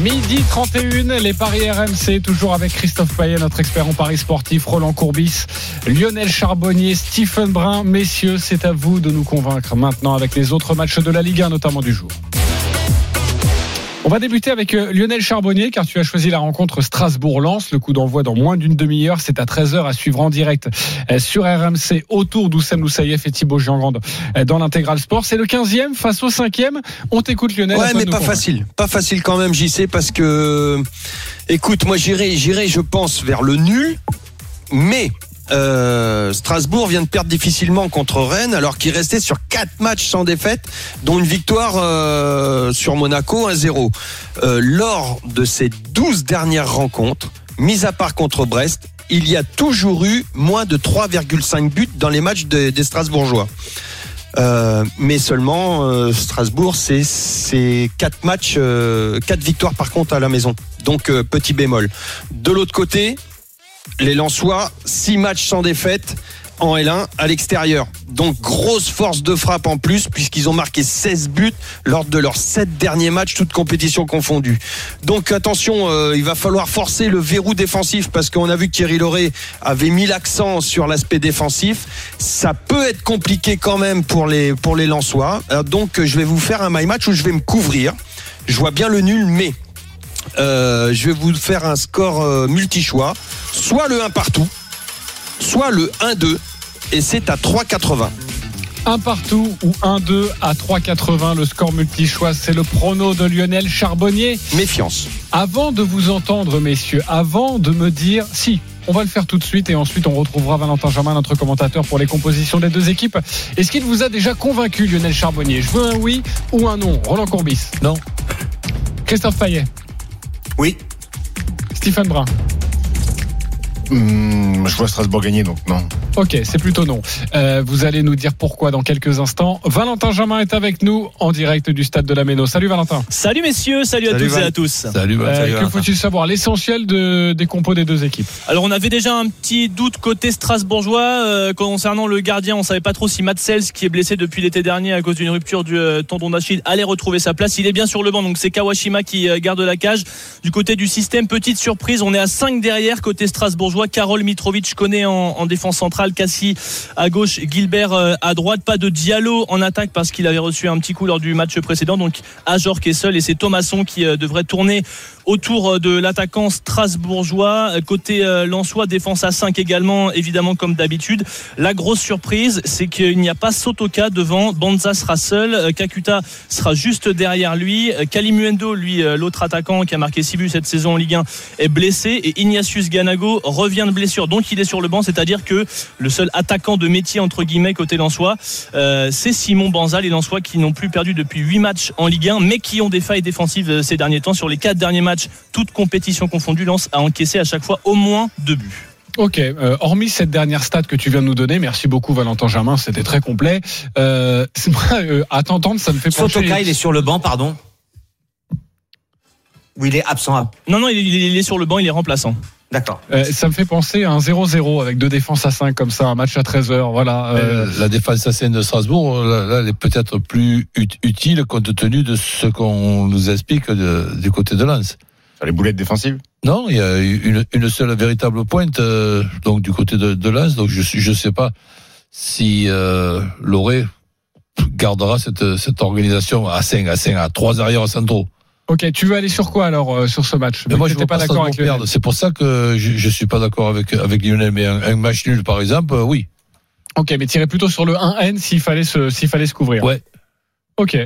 Speaker 3: Midi 31, les paris RMC, toujours avec Christophe Payet, notre expert en paris sportif, Roland Courbis, Lionel Charbonnier, Stephen Brun. Messieurs, c'est à vous de nous convaincre maintenant avec les autres matchs de la Ligue 1, notamment du jour. On va débuter avec euh, Lionel Charbonnier car tu as choisi la rencontre Strasbourg-Lens. Le coup d'envoi dans moins d'une demi-heure. C'est à 13h à suivre en direct euh, sur RMC autour d'Oussem Loussaïef et Thibaut Giangrande euh, dans l'intégral sport. C'est le 15e face au 5e. On t'écoute Lionel.
Speaker 6: Ouais, mais pas facile. Pas facile quand même, j'y sais, parce que, écoute, moi j'irai, j'irai, je pense, vers le nul. Mais euh, Strasbourg vient de perdre difficilement contre Rennes alors qu'il restait sur quatre matchs sans défaite dont une victoire euh, sur Monaco 1-0. Euh, lors de ces 12 dernières rencontres, mis à part contre Brest, il y a toujours eu moins de 3,5 buts dans les matchs des, Strasbourgeois. Mais seulement Strasbourg, c'est c'est quatre matchs, quatre victoires par contre à la maison. Donc petit bémol. De l'autre côté, les Lensois, 6 matchs sans défaite en L1 à l'extérieur. Donc grosse force de frappe en plus puisqu'ils ont marqué 16 buts lors de leurs 7 derniers matchs, toutes compétitions confondues. Donc attention, euh, il va falloir forcer le verrou défensif parce qu'on a vu que Thierry Lauré avait mis l'accent sur l'aspect défensif. Ça peut être compliqué quand même pour les pour les Lensois. Euh, donc je vais vous faire un my match où je vais me couvrir. Je vois bien le nul mais euh, je vais vous faire un score euh, multi-choix, soit le 1 partout, soit le 1-2, et c'est à 3,80.
Speaker 3: Un partout ou 1-2 à 3,80. Le score multi-choix, c'est le prono de Lionel Charbonnier.
Speaker 6: Méfiance.
Speaker 3: Avant de vous entendre, messieurs, avant de me dire si. On va le faire tout de suite et ensuite on retrouvera Valentin Germain, notre commentateur pour les compositions des deux équipes. Est-ce qu'il vous a déjà convaincu, Lionel Charbonnier? Je veux un oui ou un non. Roland Courbis?
Speaker 4: Non.
Speaker 3: Christophe Payet?
Speaker 5: Oui.
Speaker 3: Stephen Brun
Speaker 7: Hum, je vois Strasbourg gagner, donc non.
Speaker 3: Ok, c'est plutôt non. Euh, vous allez nous dire pourquoi dans quelques instants. Valentin Germain est avec nous en direct du stade de la Méno. Salut Valentin.
Speaker 11: Salut messieurs, salut, à
Speaker 5: Salut,
Speaker 11: toutes et
Speaker 5: Val.
Speaker 11: à tous.
Speaker 4: Salut,
Speaker 3: Euh,
Speaker 4: salut,
Speaker 3: que faut-il savoir L'essentiel de, des compos des deux équipes.
Speaker 11: Alors on avait déjà un petit doute côté strasbourgeois euh, concernant le gardien. On savait pas trop si Matt Sels, qui est blessé depuis l'été dernier à cause d'une rupture du euh, tendon d'Achille, allait retrouver sa place. Il est bien sur le banc, donc c'est Kawashima qui euh, garde la cage. Du côté du système, petite surprise, on est à 5 derrière côté strasbourgeois. Karol Mitrovic connaît en, en défense centrale, Cassie à gauche, Gilbert euh, à droite. Pas de Diallo en attaque parce qu'il avait reçu un petit coup lors du match précédent. Donc Ajor qui est seul et c'est Thomasson qui euh, devrait tourner autour euh, de l'attaquant strasbourgeois. Euh, Côté euh, Lensois, défense à 5 également, évidemment comme d'habitude. La grosse surprise, c'est qu'il n'y a pas Sotoka devant. Banza sera seul. Kakuta sera juste derrière lui. Kalimuendo, lui, l'autre attaquant qui a marqué 6 buts cette saison en Ligue 1, est blessé. Et Ignatius Ganago revient de blessure. Donc il est sur le banc, c'est-à-dire que le seul attaquant de métier, entre guillemets, côté Lensois, euh, c'est Simon Banza, les Lensois qui n'ont plus perdu depuis 8 matchs en Ligue 1, mais qui ont des failles défensives ces derniers temps. Sur les 4 derniers matchs, toutes compétitions confondues, Lens a encaissé à chaque fois au moins 2 buts.
Speaker 3: Ok, euh, hormis cette dernière stat que tu viens de nous donner, merci beaucoup Valentin Germain, c'était très complet. Euh, euh, à t'entendre, ça me fait pencher.
Speaker 5: Sotoka, il est sur le banc, pardon. Ou il est absent.
Speaker 11: Non, non, il est, il est sur le banc, il est remplaçant.
Speaker 5: D'accord.
Speaker 3: Euh, ça me fait penser à un 0-0 avec deux défenses à 5 comme ça, un match à 13h. Voilà. euh,
Speaker 4: la défense à scène de Strasbourg, là, là, elle est peut-être plus ut- utile compte tenu de ce qu'on nous explique de- du côté de Lens.
Speaker 7: Sur les boulettes défensives
Speaker 4: Non, il y a une, une seule véritable pointe euh, donc du côté de, de Lens. Donc je je sais pas si euh, Loré gardera cette, cette organisation à 5, à 5, à 3 arrières centraux.
Speaker 3: Ok, tu veux aller sur quoi alors euh, sur ce match?
Speaker 4: Mais moi, je
Speaker 3: n'étais
Speaker 4: ne
Speaker 3: pas d'accord avec. Lionel.
Speaker 4: C'est pour ça que je, je suis pas d'accord avec avec Lionel. Mais un, un match nul, par exemple, euh, oui.
Speaker 3: Ok, mais tirer plutôt sur le 1N s'il fallait se s'il fallait se couvrir.
Speaker 4: Ouais.
Speaker 3: Ok,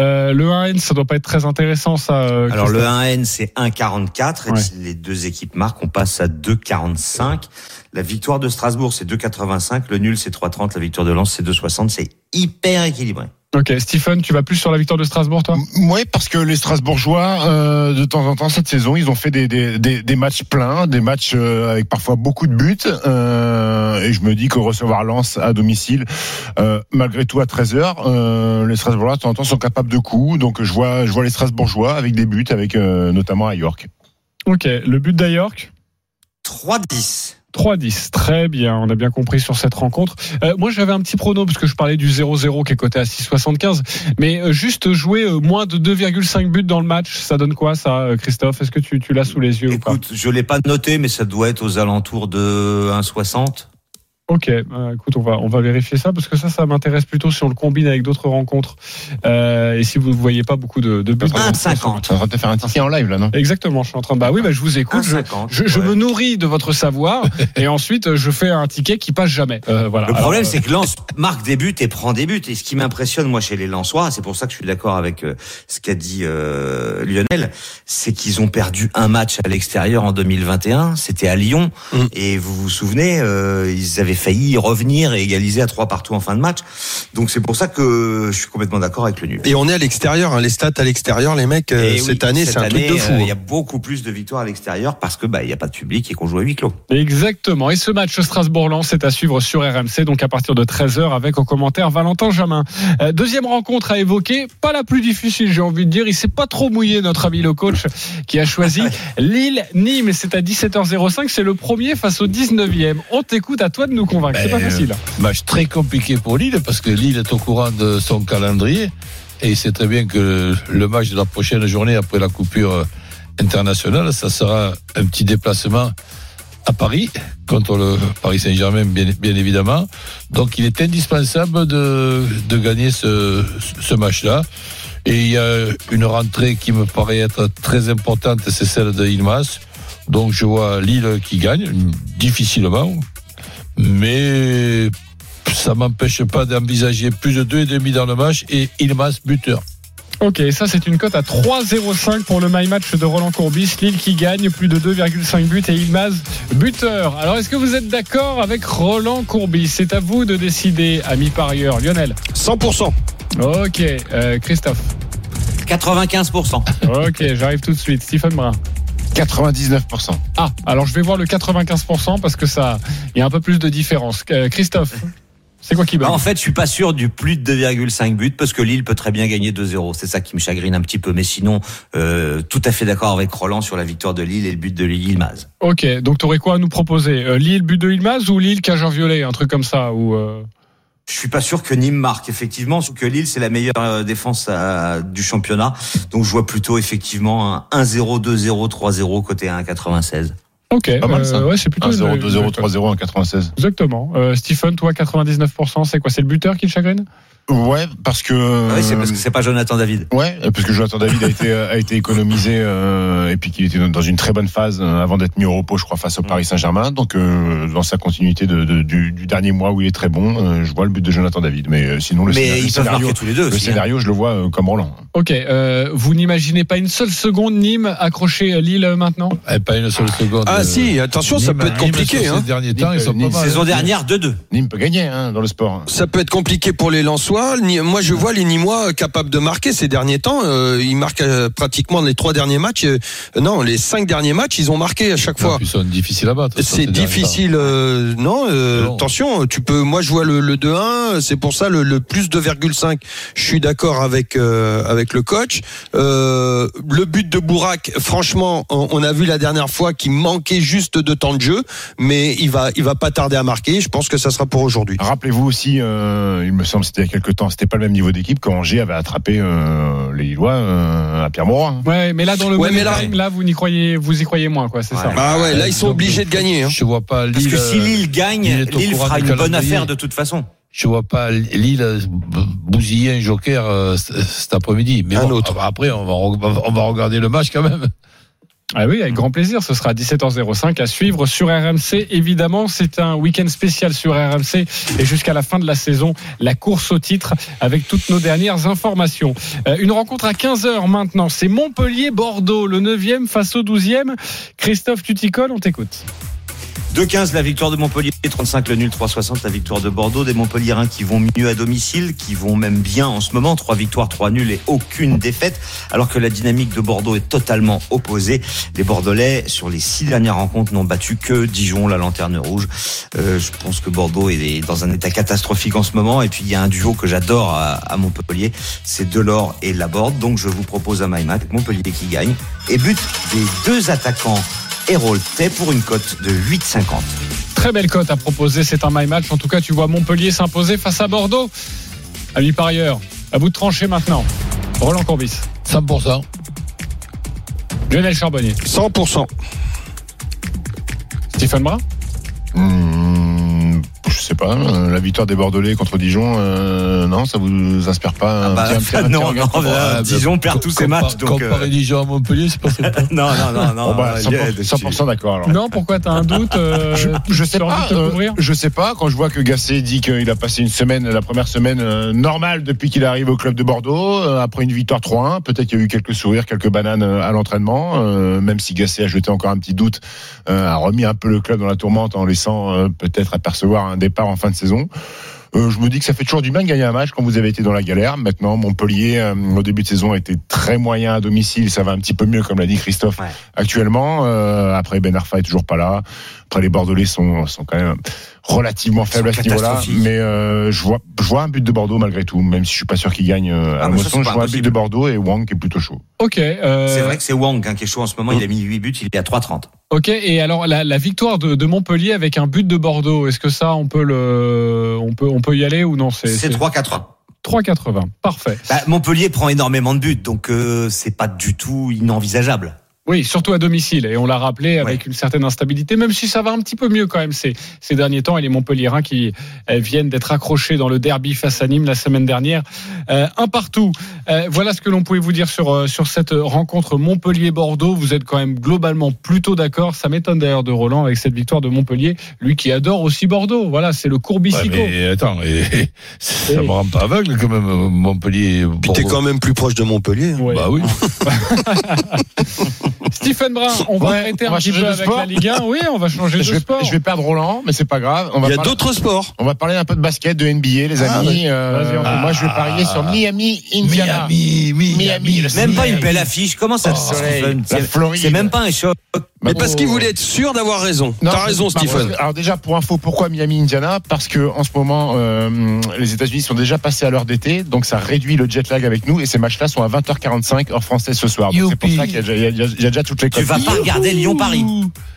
Speaker 3: euh, le 1N, ça doit pas être très intéressant ça. euh,
Speaker 5: Alors le
Speaker 3: Christophe.
Speaker 5: 1N c'est 1,44 et
Speaker 3: Ouais.
Speaker 5: si les deux équipes marquent, on passe à 2,45. La victoire de Strasbourg c'est 2,85, le nul c'est 3,30, la victoire de Lens c'est 2,60, c'est hyper équilibré.
Speaker 3: Ok, Stephen, tu vas plus sur la victoire de Strasbourg, toi?
Speaker 7: Oui, parce que les Strasbourgeois, euh, de temps en temps cette saison, ils ont fait des, des, des, des matchs pleins, des matchs euh, avec parfois beaucoup de buts. Euh, et je me dis que recevoir Lens à domicile, euh, malgré tout à 13h, euh, les Strasbourgeois de temps en temps sont capables de coups. Donc je vois, je vois les Strasbourgeois avec des buts, avec euh, notamment à York.
Speaker 3: Ok, le but d'Ayork?
Speaker 5: 3-10.
Speaker 3: 3-10, très bien, on a bien compris sur cette rencontre. Euh, moi j'avais un petit prono parce que je parlais du 0-0 qui est coté à 6,75, mais euh, juste jouer euh, moins de 2,5 buts dans le match, ça donne quoi ça euh, Christophe? Est-ce que tu, tu l'as sous les yeux
Speaker 5: Écoute, je l'ai pas noté, mais ça doit être aux alentours de 1,60.
Speaker 3: Ok, euh, écoute, on va on va vérifier ça parce que ça, ça m'intéresse plutôt si on le combine avec d'autres rencontres. Euh, et si vous ne voyez pas beaucoup de, de buts.
Speaker 5: 1,50.
Speaker 7: Tu es en train de te faire un ticket en live là, non?
Speaker 3: Exactement, je suis en train de. Bah oui, bah je vous écoute. Je,
Speaker 5: 1,50,
Speaker 3: je, je
Speaker 5: ouais.
Speaker 3: me nourris de votre savoir et ensuite je fais un ticket qui passe jamais. Euh, voilà.
Speaker 5: Le problème, c'est que Lens marque des buts et prend des buts. Et ce qui m'impressionne, moi, chez les Lensois, c'est pour ça que je suis d'accord avec euh, ce qu'a dit euh, Lionel, c'est qu'ils ont perdu un match à l'extérieur en 2021. C'était à Lyon.
Speaker 6: Mm.
Speaker 5: Et vous vous souvenez, euh, ils avaient failli y revenir et égaliser à trois partout en fin de match. Donc c'est pour ça que je suis complètement d'accord avec le nul.
Speaker 6: Et on est à l'extérieur, hein, les stats à l'extérieur, les mecs, euh,
Speaker 5: oui,
Speaker 6: cette année, c'est un truc de fou.
Speaker 5: euh,
Speaker 6: hein.
Speaker 5: Il y a beaucoup plus de victoires à l'extérieur parce que bah il y a pas de public et qu'on joue à huis clos.
Speaker 3: Exactement. Et ce match Strasbourg-Lens est à suivre sur RMC, donc à partir de 13h avec au commentaire Valentin Jamin. Euh, deuxième rencontre à évoquer, pas la plus difficile, j'ai envie de dire. Il s'est pas trop mouillé, notre ami le coach, qui a choisi Lille-Nîmes. C'est à 17h05. C'est le premier face au 19e. On t'écoute, à toi de nous convaincre. C'est pas
Speaker 4: Ben,
Speaker 3: facile.
Speaker 4: Match très compliqué pour Lille parce que Lille est au courant de son calendrier et il sait très bien que le match de la prochaine journée après la coupure euh, internationale, ça sera un petit déplacement à Paris contre le Paris Saint-Germain, bien, bien évidemment. Donc il est indispensable de, de gagner ce, ce match-là. Et il y a une rentrée qui me paraît être très importante, c'est celle de Ilmas. Donc je vois Lille qui gagne, difficilement, mais ça m'empêche pas d'envisager plus de 2,5 dans le match et Ilmas buteur.
Speaker 3: Ok, ça c'est une cote à 3,05 pour le my match de Roland Courbis. Lille qui gagne plus de 2,5 buts et Ilmaz buteur. Alors est-ce que vous êtes d'accord avec Roland Courbis? C'est à vous de décider, ami parieur. Lionel?
Speaker 6: 100%.
Speaker 3: Ok, euh, Christophe?
Speaker 5: 95%.
Speaker 3: Ok, j'arrive tout de suite. Stephen Brun
Speaker 7: 99%.
Speaker 3: Ah, alors je vais voir le 95% parce que ça, il y a un peu plus de différence. Euh, Christophe, c'est quoi qui bat
Speaker 5: en fait, je suis pas sûr du plus de 2,5 buts parce que Lille peut très bien gagner 2-0. C'est ça qui me chagrine un petit peu. Mais sinon, euh, tout à fait d'accord avec Roland sur la victoire de Lille et le but de Lille-Maz.
Speaker 3: Ok, donc t'aurais quoi à nous proposer? Euh, Lille but de Ilmaz ou Lille cageur violet, un truc comme ça ou euh,
Speaker 5: Je suis pas sûr que Nîmes marque effectivement, sauf que Lille c'est la meilleure euh, défense euh, du championnat. Donc je vois plutôt effectivement un 1-0, 2-0, 3-0 côté 1,96.
Speaker 3: Ok,
Speaker 7: Pas mal, ça.
Speaker 3: ouais, c'est plutôt
Speaker 7: 1-0,
Speaker 3: une-
Speaker 7: 2-0, 3-0, 1,96.
Speaker 3: Exactement. Euh, Stephen, toi 99%, c'est quoi? C'est le buteur qui te chagrine?
Speaker 7: Ouais, parce que.
Speaker 5: Ah oui, c'est parce que c'est pas Jonathan David.
Speaker 7: Ouais, parce que Jonathan David a été a été économisé euh, et puis qu'il était dans une très bonne phase euh, avant d'être mis au repos, je crois, face au Paris Saint-Germain. Donc euh, dans sa continuité de, de- du, du dernier mois où il est très bon, euh, je vois le but de Jonathan David. Mais euh, sinon le
Speaker 5: Mais
Speaker 7: scénario,
Speaker 5: ils
Speaker 7: le
Speaker 5: peuvent
Speaker 7: scénario,
Speaker 5: marquer tous les deux
Speaker 7: le
Speaker 5: aussi. hein.
Speaker 7: scénario, je le vois euh, comme Roland.
Speaker 3: Ok, euh, vous n'imaginez pas une seule seconde Nîmes accrocher Lille euh, maintenant?
Speaker 4: Et pas une seule seconde.
Speaker 6: Ah
Speaker 4: Euh,
Speaker 6: si, attention, ça
Speaker 4: Nîmes-
Speaker 6: peut être
Speaker 4: Nîmes,
Speaker 6: compliqué.
Speaker 4: sur
Speaker 6: Hein.
Speaker 4: Ces derniers temps, ils sont
Speaker 7: Nîmes,
Speaker 4: pas mal.
Speaker 5: Saison dernière 2-2.
Speaker 7: Nîmes peut gagner hein, dans le sport.
Speaker 6: Ça peut être compliqué pour les Lensois. Moi, je vois les Nîmois capables de marquer ces derniers temps. Euh, ils marquent euh, pratiquement les trois derniers matchs. Euh, non, les cinq derniers matchs, ils ont marqué à chaque fois.
Speaker 4: Ils sont difficiles à battre.
Speaker 6: C'est difficile. euh, non, euh,
Speaker 4: Non.
Speaker 6: attention, tu peux. Moi, je vois le, le 2-1. C'est pour ça le, le plus 2,5. Je suis d'accord avec euh, avec le coach. Euh, le but de Bourak, franchement, on, on a vu la dernière fois qu'il manquait juste de temps de jeu, mais il va il va pas tarder à marquer. Je pense que ça sera pour aujourd'hui.
Speaker 7: Rappelez-vous aussi, euh, il me semble, c'était il y a quelques temps, c'était pas le même niveau d'équipe quand Angers avait attrapé euh, les Lillois euh, à Pierre Mauroy. hein.
Speaker 3: Ouais, mais là dans le
Speaker 6: Ouais, mais là-
Speaker 3: time, là vous n'y croyez, vous y croyez moins quoi, c'est ça.
Speaker 6: Ah ouais, là ils sont obligés de gagner. Hein.
Speaker 4: Je vois pas Lille.
Speaker 5: Parce que si
Speaker 4: euh,
Speaker 5: Lille gagne,
Speaker 4: Lille
Speaker 5: fera une bonne affaire de toute façon.
Speaker 4: Je vois pas Lille euh, bousiller un joker euh, cet après-midi. Mais
Speaker 6: Un
Speaker 4: bon,
Speaker 6: autre.
Speaker 4: après, on va, on va regarder le match quand même.
Speaker 3: Ah oui, avec grand plaisir. Ce sera à 17h05 à suivre sur RMC. Évidemment, c'est un week-end spécial sur RMC et jusqu'à la fin de la saison, la course au titre avec toutes nos dernières informations. Euh, une rencontre à 15h maintenant. C'est Montpellier-Bordeaux, le 9e face au 12e. Christophe Tuticol, on t'écoute.
Speaker 5: 2-15 la victoire de Montpellier, 35 le nul, 3-60 la victoire de Bordeaux. Des Montpelliérains qui vont mieux à domicile, qui vont même bien en ce moment. Trois victoires, trois nuls et aucune défaite. Alors que la dynamique de Bordeaux est totalement opposée. Les Bordelais, sur les six dernières rencontres, n'ont battu que Dijon, la lanterne rouge. Euh, je pense que Bordeaux est dans un état catastrophique en ce moment. Et puis il y a un duo que j'adore à, Montpellier, c'est Delors et Laborde. Donc je vous propose un MyMat Montpellier qui gagne. Et but des deux attaquants Héroltais pour une cote de 8,50.
Speaker 3: Très belle cote à proposer, c'est un my match. En tout cas, tu vois Montpellier s'imposer face à Bordeaux. Amis parieurs, à vous de trancher maintenant. Roland Courbis.
Speaker 4: 100%.
Speaker 3: Lionel Charbonnier.
Speaker 6: 100%.
Speaker 3: Stephen Brun.
Speaker 7: Hmm, je sais pas, euh, la victoire des Bordelais contre Dijon, euh, non, ça vous inspire pas un
Speaker 5: Ah bah,
Speaker 7: petit- un petit- un petit
Speaker 5: non, non, euh, Dijon perd tous ses matchs. Donc,
Speaker 4: Comparer
Speaker 5: euh,
Speaker 4: Dijon à Montpellier, c'est pas
Speaker 5: non, non, non, non.
Speaker 7: Bon, bah,
Speaker 5: il y a
Speaker 7: 100%,
Speaker 5: dessus.
Speaker 7: 100% d'accord alors.
Speaker 3: Non, pourquoi t'as un doute euh,
Speaker 7: Je, je sais pas, euh, je sais pas. Quand je vois que Gasset dit qu'il a passé une semaine, la première semaine euh, normale depuis qu'il arrive au club de Bordeaux, euh, après une victoire 3-1, peut-être qu'il y a eu quelques sourires, quelques bananes à l'entraînement, euh, même si Gasset a jeté encore un petit doute, euh, a remis un peu le club dans la tourmente en laissant euh, peut-être apercevoir un départ en fin de saison. Euh, je me dis que ça fait toujours du bien de gagner un match quand vous avez été dans la galère. Maintenant, Montpellier, euh, au début de saison, était très moyen à domicile. Ça va un petit peu mieux, comme l'a dit Christophe,
Speaker 5: Ouais.
Speaker 7: actuellement. Euh, après, Ben Arfa est toujours pas là. Après, les Bordelais sont, sont quand même relativement faibles à ce niveau-là. Mais euh, je, vois, je vois un but de Bordeaux malgré tout, même si je suis pas sûr qu'il gagne euh, à
Speaker 5: Ah,
Speaker 7: Mosson.
Speaker 5: c'est
Speaker 7: Je vois un but de Bordeaux et Wang qui est plutôt chaud.
Speaker 3: Ok. euh,
Speaker 5: C'est vrai que c'est Wang hein, qui est chaud en ce moment. Il a mis 8 buts, il est à 3,30.
Speaker 3: Ok. Et alors la, la victoire de, de Montpellier avec un but de Bordeaux, est-ce que ça, on peut le, on peut, on peut y aller ou non C'est
Speaker 5: C'est 3,80.
Speaker 3: 3,80. Parfait.
Speaker 5: Bah, Montpellier prend énormément de buts, donc euh, c'est pas du tout inenvisageable.
Speaker 3: Oui, surtout à domicile. Et on l'a rappelé avec une certaine instabilité, même si ça va un petit peu mieux quand même ces, ces derniers temps. Et les Montpelliérains qui euh, viennent d'être accrochés dans le derby face à Nîmes la semaine dernière. Euh, un partout. Euh, voilà ce que l'on pouvait vous dire sur, sur cette rencontre Montpellier-Bordeaux. Vous êtes quand même globalement plutôt d'accord. Ça m'étonne d'ailleurs de Roland avec cette victoire de Montpellier. Lui qui adore aussi Bordeaux. Voilà, c'est le
Speaker 4: Ouais,
Speaker 3: courbicico.
Speaker 4: mais attends, et, ça
Speaker 3: Oui.
Speaker 4: me rend pas aveugle quand même, Montpellier.
Speaker 6: Puis t'es quand même plus proche de Montpellier.
Speaker 3: Ouais.
Speaker 4: Bah oui.
Speaker 3: Stephen Brun, on va
Speaker 7: Ouais,
Speaker 3: arrêter
Speaker 7: on
Speaker 3: un petit
Speaker 7: changer
Speaker 3: peu
Speaker 7: de
Speaker 3: avec
Speaker 7: sport.
Speaker 3: la Ligue 1. Oui, on va changer
Speaker 7: Je
Speaker 3: de
Speaker 7: vais,
Speaker 3: sport.
Speaker 7: je vais perdre Roland, mais c'est pas grave. On va
Speaker 6: Il y a d'autres sports.
Speaker 7: On va parler un peu de basket, de NBA, les
Speaker 3: Ah,
Speaker 7: amis. Euh,
Speaker 3: fait.
Speaker 7: moi, je vais parier sur Miami, Indiana.
Speaker 4: Miami, Miami,
Speaker 7: Miami,
Speaker 5: Même pas une belle affiche. Comment ça
Speaker 7: Oh,
Speaker 5: se
Speaker 7: Floride.
Speaker 5: C'est même pas un choc.
Speaker 6: Mais parce
Speaker 7: oh.
Speaker 6: qu'il voulait être sûr d'avoir raison. T'as raison, Stephen.
Speaker 7: Alors déjà pour info, pourquoi Miami Indiana? Parce que en ce moment, euh, les États-Unis sont déjà passés à l'heure d'été, donc ça réduit le jet lag avec nous. Et ces matchs-là sont à 20h45 heure française ce soir. Donc c'est pour ça qu'il y, a déjà- il y a déjà- il y a déjà toutes les
Speaker 5: Tu vas pas regarder Lyon-Paris.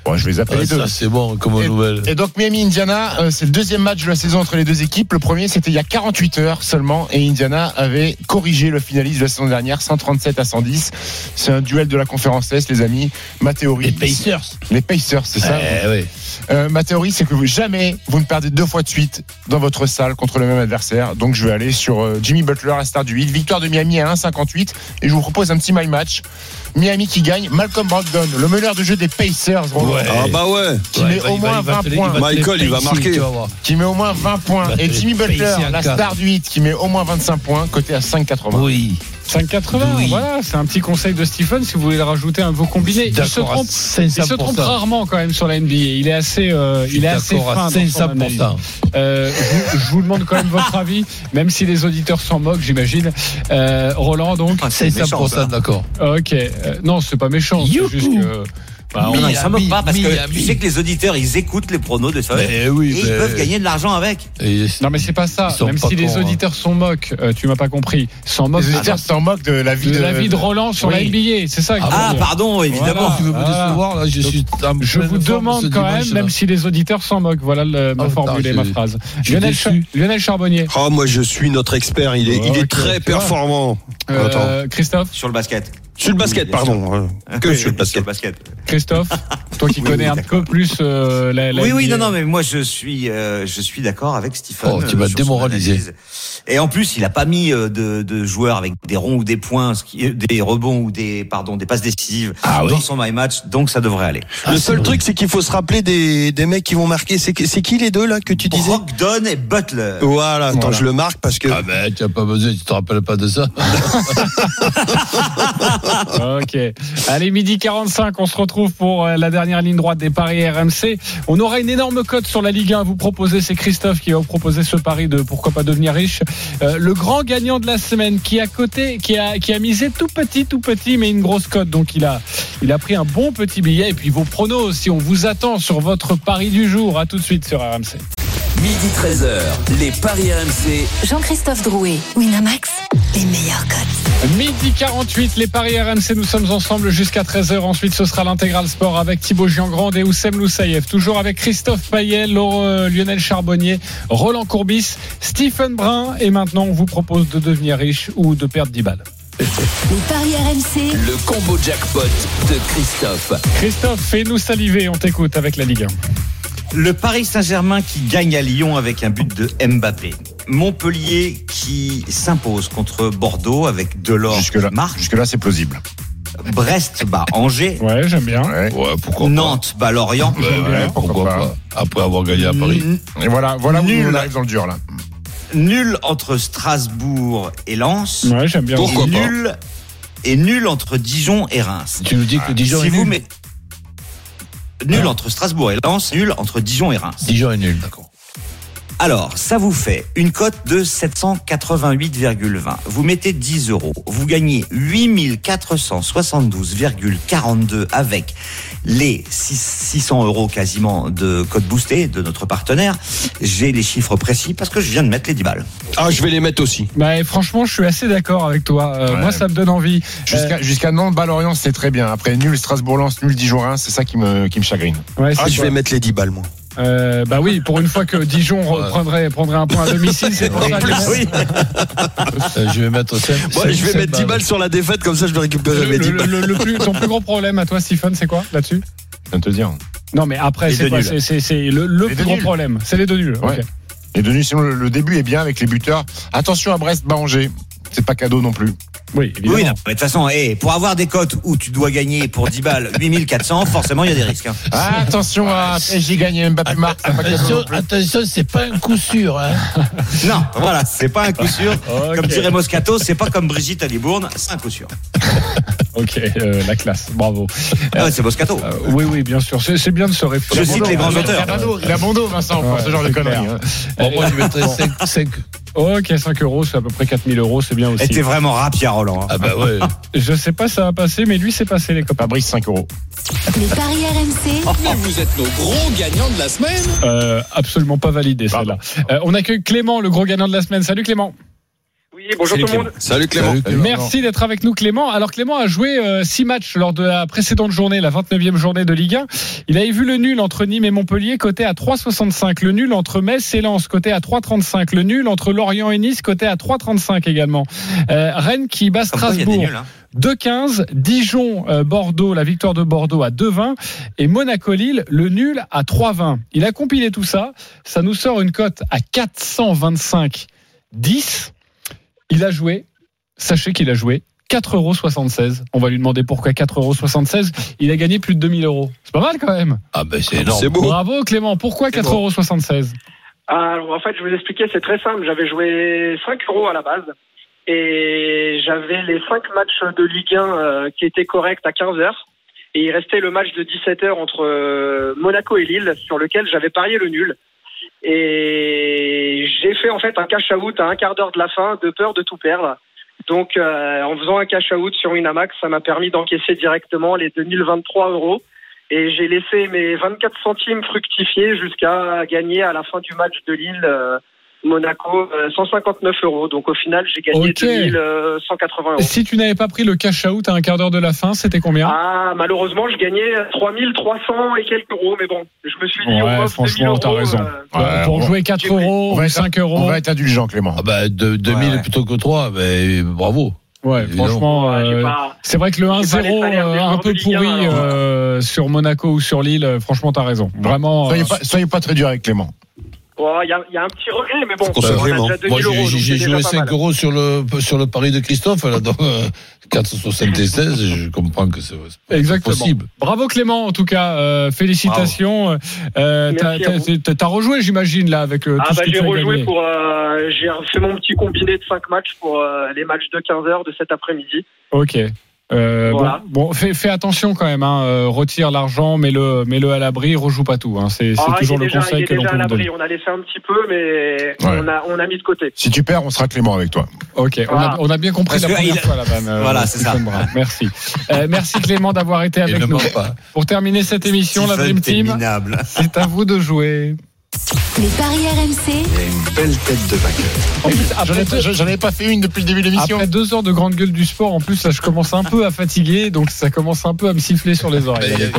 Speaker 7: Bon, je vais les appeler
Speaker 4: Ah,
Speaker 7: les deux.
Speaker 4: ça, c'est bon comme
Speaker 7: Et-
Speaker 4: nouvelle.
Speaker 7: Et donc Miami Indiana, euh, c'est le deuxième match de la saison entre les deux équipes. Le premier c'était il y a 48 heures seulement et Indiana avait corrigé le finaliste de la saison dernière 137 à 110. C'est un duel de la conférence Est les amis. Ma théorie
Speaker 4: Pacers.
Speaker 7: Les Pacers, c'est ça
Speaker 4: Eh, ouais.
Speaker 7: Euh, ma théorie, c'est que vous, jamais vous ne perdez deux fois de suite dans votre salle contre le même adversaire. Donc, je vais aller sur euh, Jimmy Butler à star du 8. Victoire de Miami à 1,58. Et je vous propose un petit my match. Miami qui gagne. Malcolm Brogdon, le meneur de jeu des Pacers,
Speaker 4: Ouais.
Speaker 6: Ah bah ouais.
Speaker 7: qui
Speaker 4: Ouais,
Speaker 7: met au moins
Speaker 4: il va
Speaker 7: 20
Speaker 4: te les-
Speaker 7: points.
Speaker 6: Michael, il va marquer.
Speaker 7: Qui met au moins 20 points. Et Jimmy Butler,
Speaker 4: à
Speaker 7: la star du 8, qui met au moins 25 points, côté à 5,80.
Speaker 4: Oui.
Speaker 3: 5,80.
Speaker 4: Oui.
Speaker 3: Voilà, c'est un petit conseil de Stephen si vous voulez le rajouter un de vos combinés. Il se
Speaker 4: à
Speaker 3: trompe. Il se trompe
Speaker 4: 500%.
Speaker 3: rarement quand même sur la NBA. Il est assez, euh, il est assez fin
Speaker 4: à
Speaker 3: dans son analyse.
Speaker 4: 500%.
Speaker 3: Euh, je, vous- je vous demande quand même votre avis, même si les auditeurs s'en moquent, j'imagine. Euh, Roland, donc.
Speaker 5: Ah, c'est méchant,
Speaker 4: 500%
Speaker 5: ça.
Speaker 4: d'accord.
Speaker 3: Ok. Euh, non, c'est pas méchant. C'est
Speaker 4: Youhou.
Speaker 3: juste que. Bah, on-
Speaker 5: Non, non, ils s'en moquent pas parce que tu sais que les auditeurs, ils écoutent les pronos de ça.
Speaker 4: Mais
Speaker 5: Et
Speaker 4: oui,
Speaker 5: ils
Speaker 4: mais-
Speaker 5: peuvent gagner de l'argent avec.
Speaker 4: Et-
Speaker 3: Non, mais c'est pas ça.
Speaker 4: Sont
Speaker 3: Même
Speaker 4: pas
Speaker 3: si les
Speaker 4: hein.
Speaker 3: auditeurs s'en moquent, euh, tu m'as pas compris. S'en moquent
Speaker 7: Les auditeurs s'en moquent de la vie
Speaker 3: de
Speaker 7: de,
Speaker 3: la vie de Roland sur la
Speaker 7: Oui.
Speaker 3: NBA. C'est ça. que je veux
Speaker 5: Ah,
Speaker 3: dire.
Speaker 5: pardon, évidemment.
Speaker 3: Voilà.
Speaker 4: Tu veux me
Speaker 3: Ah.
Speaker 4: décevoir là Je suis
Speaker 3: Je vous demande quand même,
Speaker 4: dimanche-là.
Speaker 3: même si les auditeurs s'en moquent. Voilà le, ma
Speaker 4: Oh,
Speaker 3: formule et ma phrase. Lionel, Lionel Charbonnier.
Speaker 6: Ah, moi, je suis notre expert. Il est, il est très performant.
Speaker 3: Euh. Christophe,
Speaker 5: Sur le basket.
Speaker 6: Sur le basket, pardon. euh, Que sur le basket.
Speaker 5: basket.
Speaker 3: Christophe, toi qui
Speaker 5: Oui,
Speaker 3: connais
Speaker 5: oui,
Speaker 3: un
Speaker 5: d'accord.
Speaker 3: peu plus euh, la, la
Speaker 5: Oui, oui, non, non, mais moi je suis, euh, je suis d'accord avec Stephen.
Speaker 4: Oh, tu
Speaker 5: euh, son
Speaker 4: démoralisé.
Speaker 5: analyse. Et en plus, il a pas mis euh, de, de joueurs avec des ronds ou des points, ce qui, des rebonds ou des, pardon, des passes décisives
Speaker 4: Ah
Speaker 5: dans
Speaker 4: oui.
Speaker 5: son my match, donc ça devrait aller.
Speaker 6: Le seul truc, c'est qu'il faut se rappeler des, des mecs qui vont marquer. C'est qui les deux là que tu disais?
Speaker 5: Brogdon et Butler.
Speaker 6: Voilà, attends,
Speaker 3: Voilà.
Speaker 6: je le marque parce que.
Speaker 4: Ah ben, tu n'as pas besoin, tu te rappelles pas de ça.
Speaker 3: Ok. Allez, midi 45, on se retrouve pour euh, la dernière ligne droite des paris RMC. On aura une énorme cote sur la Ligue 1 à vous proposer. C'est Christophe qui va vous proposer ce pari de pourquoi pas devenir riche. Euh, le grand gagnant de la semaine qui a coté, qui a, qui a misé tout petit, tout petit, mais une grosse cote. Donc il a, il a pris un bon petit billet. Et puis vos pronos, si on vous attend sur votre pari du jour. À tout de suite sur RMC.
Speaker 2: Midi 13h, les Paris RMC.
Speaker 1: Jean-Christophe Drouet, Winamax, les meilleurs codes.
Speaker 3: Midi 48, les paris RMC, nous sommes ensemble jusqu'à 13h. Ensuite, ce sera l'intégral sport avec Thibaut Giangrande et Oussem Loussaïev. Toujours avec Christophe Payet, Laure- euh, Lionel Charbonnier, Roland Courbis, Stephen Brun. Et maintenant, on vous propose de devenir riche ou de perdre 10 balles.
Speaker 1: Les paris RMC,
Speaker 2: Le combo jackpot de Christophe.
Speaker 3: Christophe, fais-nous saliver. On t'écoute avec la Ligue 1.
Speaker 5: Le Paris Saint-Germain qui gagne à Lyon avec un but de Mbappé. Montpellier qui s'impose contre Bordeaux avec Delors
Speaker 7: Jusque-là,
Speaker 5: qui marque.
Speaker 7: jusque-là, c'est plausible.
Speaker 5: Brest bat Angers.
Speaker 3: Ouais, j'aime bien.
Speaker 7: Ouais.
Speaker 4: Ouais, pourquoi
Speaker 5: Nantes bat Lorient.
Speaker 4: Ouais, ouais,
Speaker 7: Ouais,
Speaker 4: pourquoi,
Speaker 7: pourquoi
Speaker 4: pas. Après avoir gagné à Paris.
Speaker 5: N-
Speaker 7: Et voilà, voilà où
Speaker 5: Nul.
Speaker 7: on arrive dans le dur là.
Speaker 5: Nul entre Strasbourg et Lens.
Speaker 3: Ouais, j'aime bien.
Speaker 6: Pourquoi
Speaker 5: et
Speaker 6: pas
Speaker 5: nul et nul entre Dijon et Reims.
Speaker 4: Tu nous dis que Dijon
Speaker 5: si
Speaker 4: est
Speaker 5: vous
Speaker 4: nul.
Speaker 5: met- Nul entre Strasbourg et Lens, nul entre Dijon et Reims.
Speaker 4: Dijon est nul, d'accord.
Speaker 5: Alors, ça vous fait une cote de 788,20. Vous mettez 10 euros. Vous gagnez 8472,42 avec les 6 600 euros quasiment de code boosté de notre partenaire. J'ai les chiffres précis parce que je viens de mettre les 10 balles.
Speaker 6: Ah, je vais les mettre aussi.
Speaker 3: Bah, franchement, je suis assez d'accord avec toi. Euh,
Speaker 7: Ouais.
Speaker 3: Moi, ça me donne envie.
Speaker 7: Jusqu'à jusqu'à Nantes, Ballorient, c'est très bien. Après, nul Strasbourg-Lens, nul Dijon-Reims, c'est ça qui me, qui me chagrine.
Speaker 3: Ouais,
Speaker 6: Ah, je vais mettre les 10 balles, moi.
Speaker 3: Euh, bah oui, pour une fois que Dijon reprendrait, prendrait un point à domicile, c'est pour ça. que-
Speaker 5: Oui.
Speaker 4: Euh, je vais mettre 5,
Speaker 6: Moi, je vais mettre 10 balles sur la défaite, comme ça je vais récupérer mes 10
Speaker 3: le-
Speaker 6: balles.
Speaker 3: le- le plus, ton plus gros problème à toi, Stephen, c'est quoi là-dessus?
Speaker 7: Je viens de te dire.
Speaker 3: Non, mais après,
Speaker 5: Les
Speaker 3: c'est
Speaker 5: deux
Speaker 3: quoi?
Speaker 5: nuls.
Speaker 3: C'est- C'est c'est le, le
Speaker 7: Les
Speaker 3: plus
Speaker 7: deux
Speaker 3: gros
Speaker 7: nuls.
Speaker 3: problème. C'est les deux nuls.
Speaker 7: Ouais.
Speaker 3: ok.
Speaker 7: Et de nuit, sinon le, le début est bien avec les buteurs. Attention à Brest, Angers. C'est pas cadeau non plus.
Speaker 3: Oui, évidemment.
Speaker 5: Oui, non, mais de toute façon, eh, pour avoir des cotes où tu dois gagner pour 10 balles 8400, forcément, il y a des risques. hein.
Speaker 7: Ah, attention à PSG gagné, Mbappé marque. c'est pas cadeau
Speaker 4: Attention, attention, c'est pas un coup sûr. Hein.
Speaker 5: Non, voilà, c'est pas un coup sûr. Comme dirait Moscato, c'est pas comme Brigitte à Libourne, c'est un coup sûr.
Speaker 3: Ok, euh, la classe. Bravo.
Speaker 5: Ah ouais, c'est Moscato.
Speaker 3: Euh, oui, oui, bien sûr. C'est bien de se réfléchir.
Speaker 5: Je cite les grands
Speaker 7: Il a
Speaker 5: auteurs.
Speaker 7: il a bon dos, Vincent, pour ce genre de conneries. hein.
Speaker 4: Bon, moi, je mettrais 5. 5.
Speaker 3: Ok, 5 euros, c'est à peu près 4000 euros, c'est bien
Speaker 5: Et
Speaker 3: aussi.
Speaker 5: t'es vraiment rapide, Roland.
Speaker 4: Ah bah ouais.
Speaker 3: Je sais pas, ça va passer, mais lui, c'est passé, les copains.
Speaker 7: Fabrice, 5 euros.
Speaker 1: les paris RMC,
Speaker 2: Mais vous êtes nos gros gagnants de la semaine.
Speaker 3: Euh, absolument pas validé, celle-là. Euh, on accueille Clément, le gros gagnant de la semaine. Salut Clément.
Speaker 10: Bonjour
Speaker 3: Salut,
Speaker 10: tout le monde.
Speaker 6: Salut Clément.
Speaker 4: Salut, Clément.
Speaker 3: Merci d'être avec nous Clément. Alors Clément a joué 6 matchs lors de la précédente journée, la 29e journée de Ligue 1. Il avait vu le nul entre Nîmes et Montpellier coté à 3,65. Le nul entre Metz et Lens coté à 3,35. Le nul entre Lorient et Nice coté à 3,35 également. Euh, Rennes qui bat Strasbourg.
Speaker 5: nuls. hein.
Speaker 3: 2,15. Dijon, euh, Bordeaux, la victoire de Bordeaux à 2,20. Et Monaco-Lille, le nul à 3,20. Il a compilé tout ça. Ça nous sort une cote à 425 10. Il a joué. Sachez qu'il a joué 4,76 euros. On va lui demander pourquoi 4,76 euros. Il a gagné plus de 2000 euros. C'est pas mal quand même.
Speaker 4: Ah ben c'est énorme.
Speaker 6: C'est beau.
Speaker 3: Bravo Clément. Pourquoi
Speaker 5: C'est
Speaker 3: 4,76 euros
Speaker 10: Alors, en fait, je vais vous expliquer, c'est très simple. J'avais joué 5 euros à la base. Et j'avais les 5 matchs de Ligue 1 euh, qui étaient corrects à 15 heures. Et il restait le match de 17 heures entre euh, Monaco et Lille, sur lequel j'avais parié le nul. Et j'ai fait en fait un cash out à un quart d'heure de la fin, de peur de tout perdre. Donc, euh, en faisant un cash out sur Winamax, ça m'a permis d'encaisser directement les 2023 euros. Et j'ai laissé mes 24 centimes fructifier jusqu'à gagner à la fin du match de Lille euh, Monaco euh, 159 euros. Donc au final, j'ai gagné
Speaker 3: Ok.
Speaker 10: 2180 euros.
Speaker 3: Si tu n'avais pas pris le cash out à un quart d'heure de la fin, c'était combien?
Speaker 10: Ah, malheureusement, je gagnais 3300 et quelques euros. Mais bon, je me suis dit,
Speaker 3: Ouais,
Speaker 10: on
Speaker 3: franchement,
Speaker 10: 2000
Speaker 3: t'as raison.
Speaker 10: euh,
Speaker 7: Ouais,
Speaker 3: Pour jouer 4
Speaker 10: j'ai pris.
Speaker 3: euros
Speaker 7: On va
Speaker 3: ou
Speaker 7: être-
Speaker 3: 5 euros.
Speaker 7: On va être indulgent, Clément.
Speaker 4: Ah bah de, 2000
Speaker 5: Ouais, ouais.
Speaker 4: plutôt que 3, ben bravo.
Speaker 3: Ouais,
Speaker 4: Évidemment.
Speaker 3: franchement, euh,
Speaker 10: pas-
Speaker 3: c'est vrai que le
Speaker 10: j'ai pas les
Speaker 3: 1-0
Speaker 10: salaires des
Speaker 3: euh, un peu pourri euh, sur Monaco ou sur Lille, euh, franchement, t'as raison. Vraiment.
Speaker 7: Soyez
Speaker 3: euh,
Speaker 7: pas, soyez pas très dur avec Clément.
Speaker 10: Il y, a, il y a un petit regret, mais bon,
Speaker 6: Qu'on
Speaker 10: on
Speaker 6: se
Speaker 10: a
Speaker 6: vraiment.
Speaker 10: déjà 2000
Speaker 4: Moi
Speaker 10: euros.
Speaker 4: j'ai- joué
Speaker 10: déjà pas
Speaker 4: 5
Speaker 10: mal.
Speaker 4: euros sur le sur le pari de Christophe, là, donc euh, 4,76, je comprends que c'est possible.
Speaker 3: Bravo Clément, en tout cas, euh, félicitations. Euh, t'as,
Speaker 10: vous.
Speaker 3: t'as- rejoué, j'imagine, là, avec euh,
Speaker 10: Ah
Speaker 3: tout ce
Speaker 10: bah
Speaker 3: que
Speaker 10: j'ai
Speaker 3: tu as
Speaker 10: rejoué pour euh, j'ai fait mon petit combiné de 5 matchs pour euh, les matchs de 15 heures de cet après-midi.
Speaker 3: Ok. Euh,
Speaker 10: Voilà.
Speaker 3: Bon, bon, fais, fais attention quand même. Hein, euh, retire l'argent, mets-le, mets-le à l'abri, rejoue pas tout. Hein, c'est c'est
Speaker 10: Ah,
Speaker 3: toujours le
Speaker 10: déjà, il
Speaker 3: conseil
Speaker 10: est
Speaker 3: que l'on
Speaker 10: déjà
Speaker 3: peut donner.
Speaker 10: l'abri. On a laissé un petit peu, mais on, a, on a mis de côté.
Speaker 7: Si tu perds, on sera clément avec toi.
Speaker 3: Ok, on, a, on a bien compris
Speaker 5: Parce
Speaker 3: la première
Speaker 5: il
Speaker 3: fois la vanne. euh,
Speaker 5: Voilà, c'est ça.
Speaker 3: Merci. Euh, merci Clément d'avoir été avec nous. Pour terminer cette émission, la Dream Team, c'est à vous de jouer.
Speaker 1: Les paris RMC,
Speaker 2: Belle tête de vainqueur.
Speaker 3: En plus,
Speaker 7: J'en avais pas fait une depuis le début de l'émission.
Speaker 3: après deux heures de grande gueule du sport, en plus, là, je commence un peu à fatiguer, donc ça commence un peu à me siffler sur les oreilles.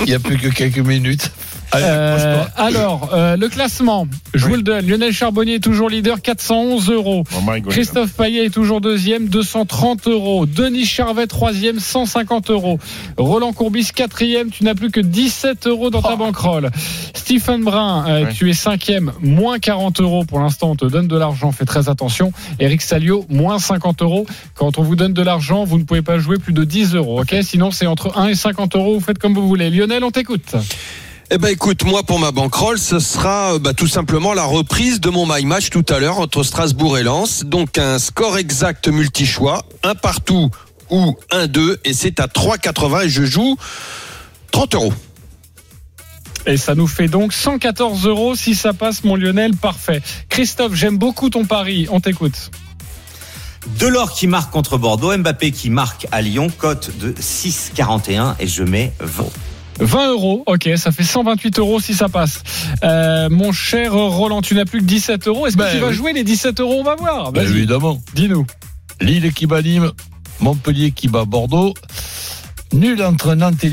Speaker 4: Il n'y a plus que quelques minutes. Allez,
Speaker 3: Euh, alors, euh, le classement. Je vous le donne. Lionel Charbonnier est toujours leader, 411 euros. Christophe Payet est toujours deuxième, 230 euros. Denis Charvet, troisième, 150 euros. Roland Courbis, quatrième, tu n'as plus que 17 euros dans ta banquerolle. Stephen Brun, euh, tu es cinquième, moins 40 euros. Pour l'instant, on te donne de l'argent, fais très attention. Eric Salio, moins 50 euros. Quand on vous donne de l'argent, vous ne pouvez pas jouer plus de 10 euros, ok? Sinon, c'est entre 1 et 50 euros, vous faites comme vous voulez. Lionel, on t'écoute.
Speaker 6: Eh ben écoute, moi pour ma bankroll, ce sera euh, bah, tout simplement la reprise de mon my match tout à l'heure entre Strasbourg et Lens. Donc un score exact multi-choix, un partout ou un 2 et c'est à 3,80 et je joue 30 euros.
Speaker 3: Et ça nous fait donc 114 euros si ça passe, mon Lionel. Parfait. Christophe, j'aime beaucoup ton pari. On t'écoute.
Speaker 5: Delors qui marque contre Bordeaux, Mbappé qui marque à Lyon, cote de 6,41 et je mets 20.
Speaker 3: 20 euros, ok, ça fait 128 euros si ça passe. Euh, mon cher Roland, tu n'as plus que 17 euros. Est-ce que
Speaker 4: Ben
Speaker 3: tu vas
Speaker 4: oui.
Speaker 3: jouer les 17 euros? On va voir.
Speaker 4: Ben, évidemment.
Speaker 3: dis-nous.
Speaker 4: Lille qui bat Nîmes, Montpellier qui bat Bordeaux. Nul entre Nantes et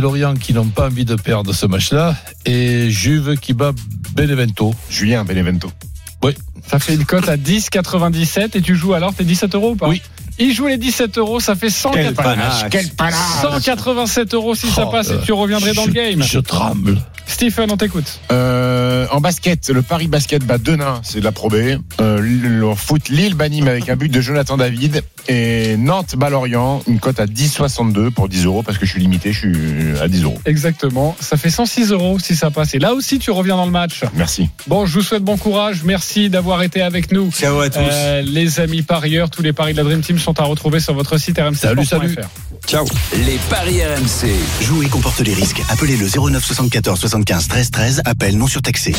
Speaker 4: Lorient, qui n'ont pas envie de perdre ce match-là. Et Juve qui bat Benevento.
Speaker 7: Julien Benevento.
Speaker 3: Ça fait une cote à 10,97 et tu joues alors tes 17 euros ou pas?
Speaker 4: Oui.
Speaker 3: Il joue les 17 euros, ça fait 100
Speaker 5: Quel panache.
Speaker 7: Quel panache
Speaker 3: 187 euros si ça
Speaker 4: Oh,
Speaker 3: passe et
Speaker 4: euh,
Speaker 3: tu reviendrais dans le game.
Speaker 4: Je tremble.
Speaker 3: Stephen, on t'écoute.
Speaker 7: Euh, en basket, le Paris Basket bat Denain, c'est de la Pro B. Euh, le foot, Lille bat Nîmes avec un but de Jonathan David. Et Nantes bat Lorient, une cote à 10,62 pour 10 euros parce que je suis limité, je suis à 10 euros.
Speaker 3: Exactement. Ça fait 106 euros si ça passe. Et là aussi, tu reviens dans le match.
Speaker 7: Merci.
Speaker 3: Bon, je vous souhaite bon courage. Merci d'avoir été avec nous.
Speaker 5: Ciao à tous.
Speaker 3: Euh, les amis parieurs, tous les paris de la Dream Team sont à retrouver sur votre site rmc.
Speaker 4: Salut, salut.
Speaker 6: Ciao.
Speaker 2: Les paris RMC.
Speaker 12: Jouer comporte les risques. Appelez le 09 74 75 13 13. Appel non surtaxé.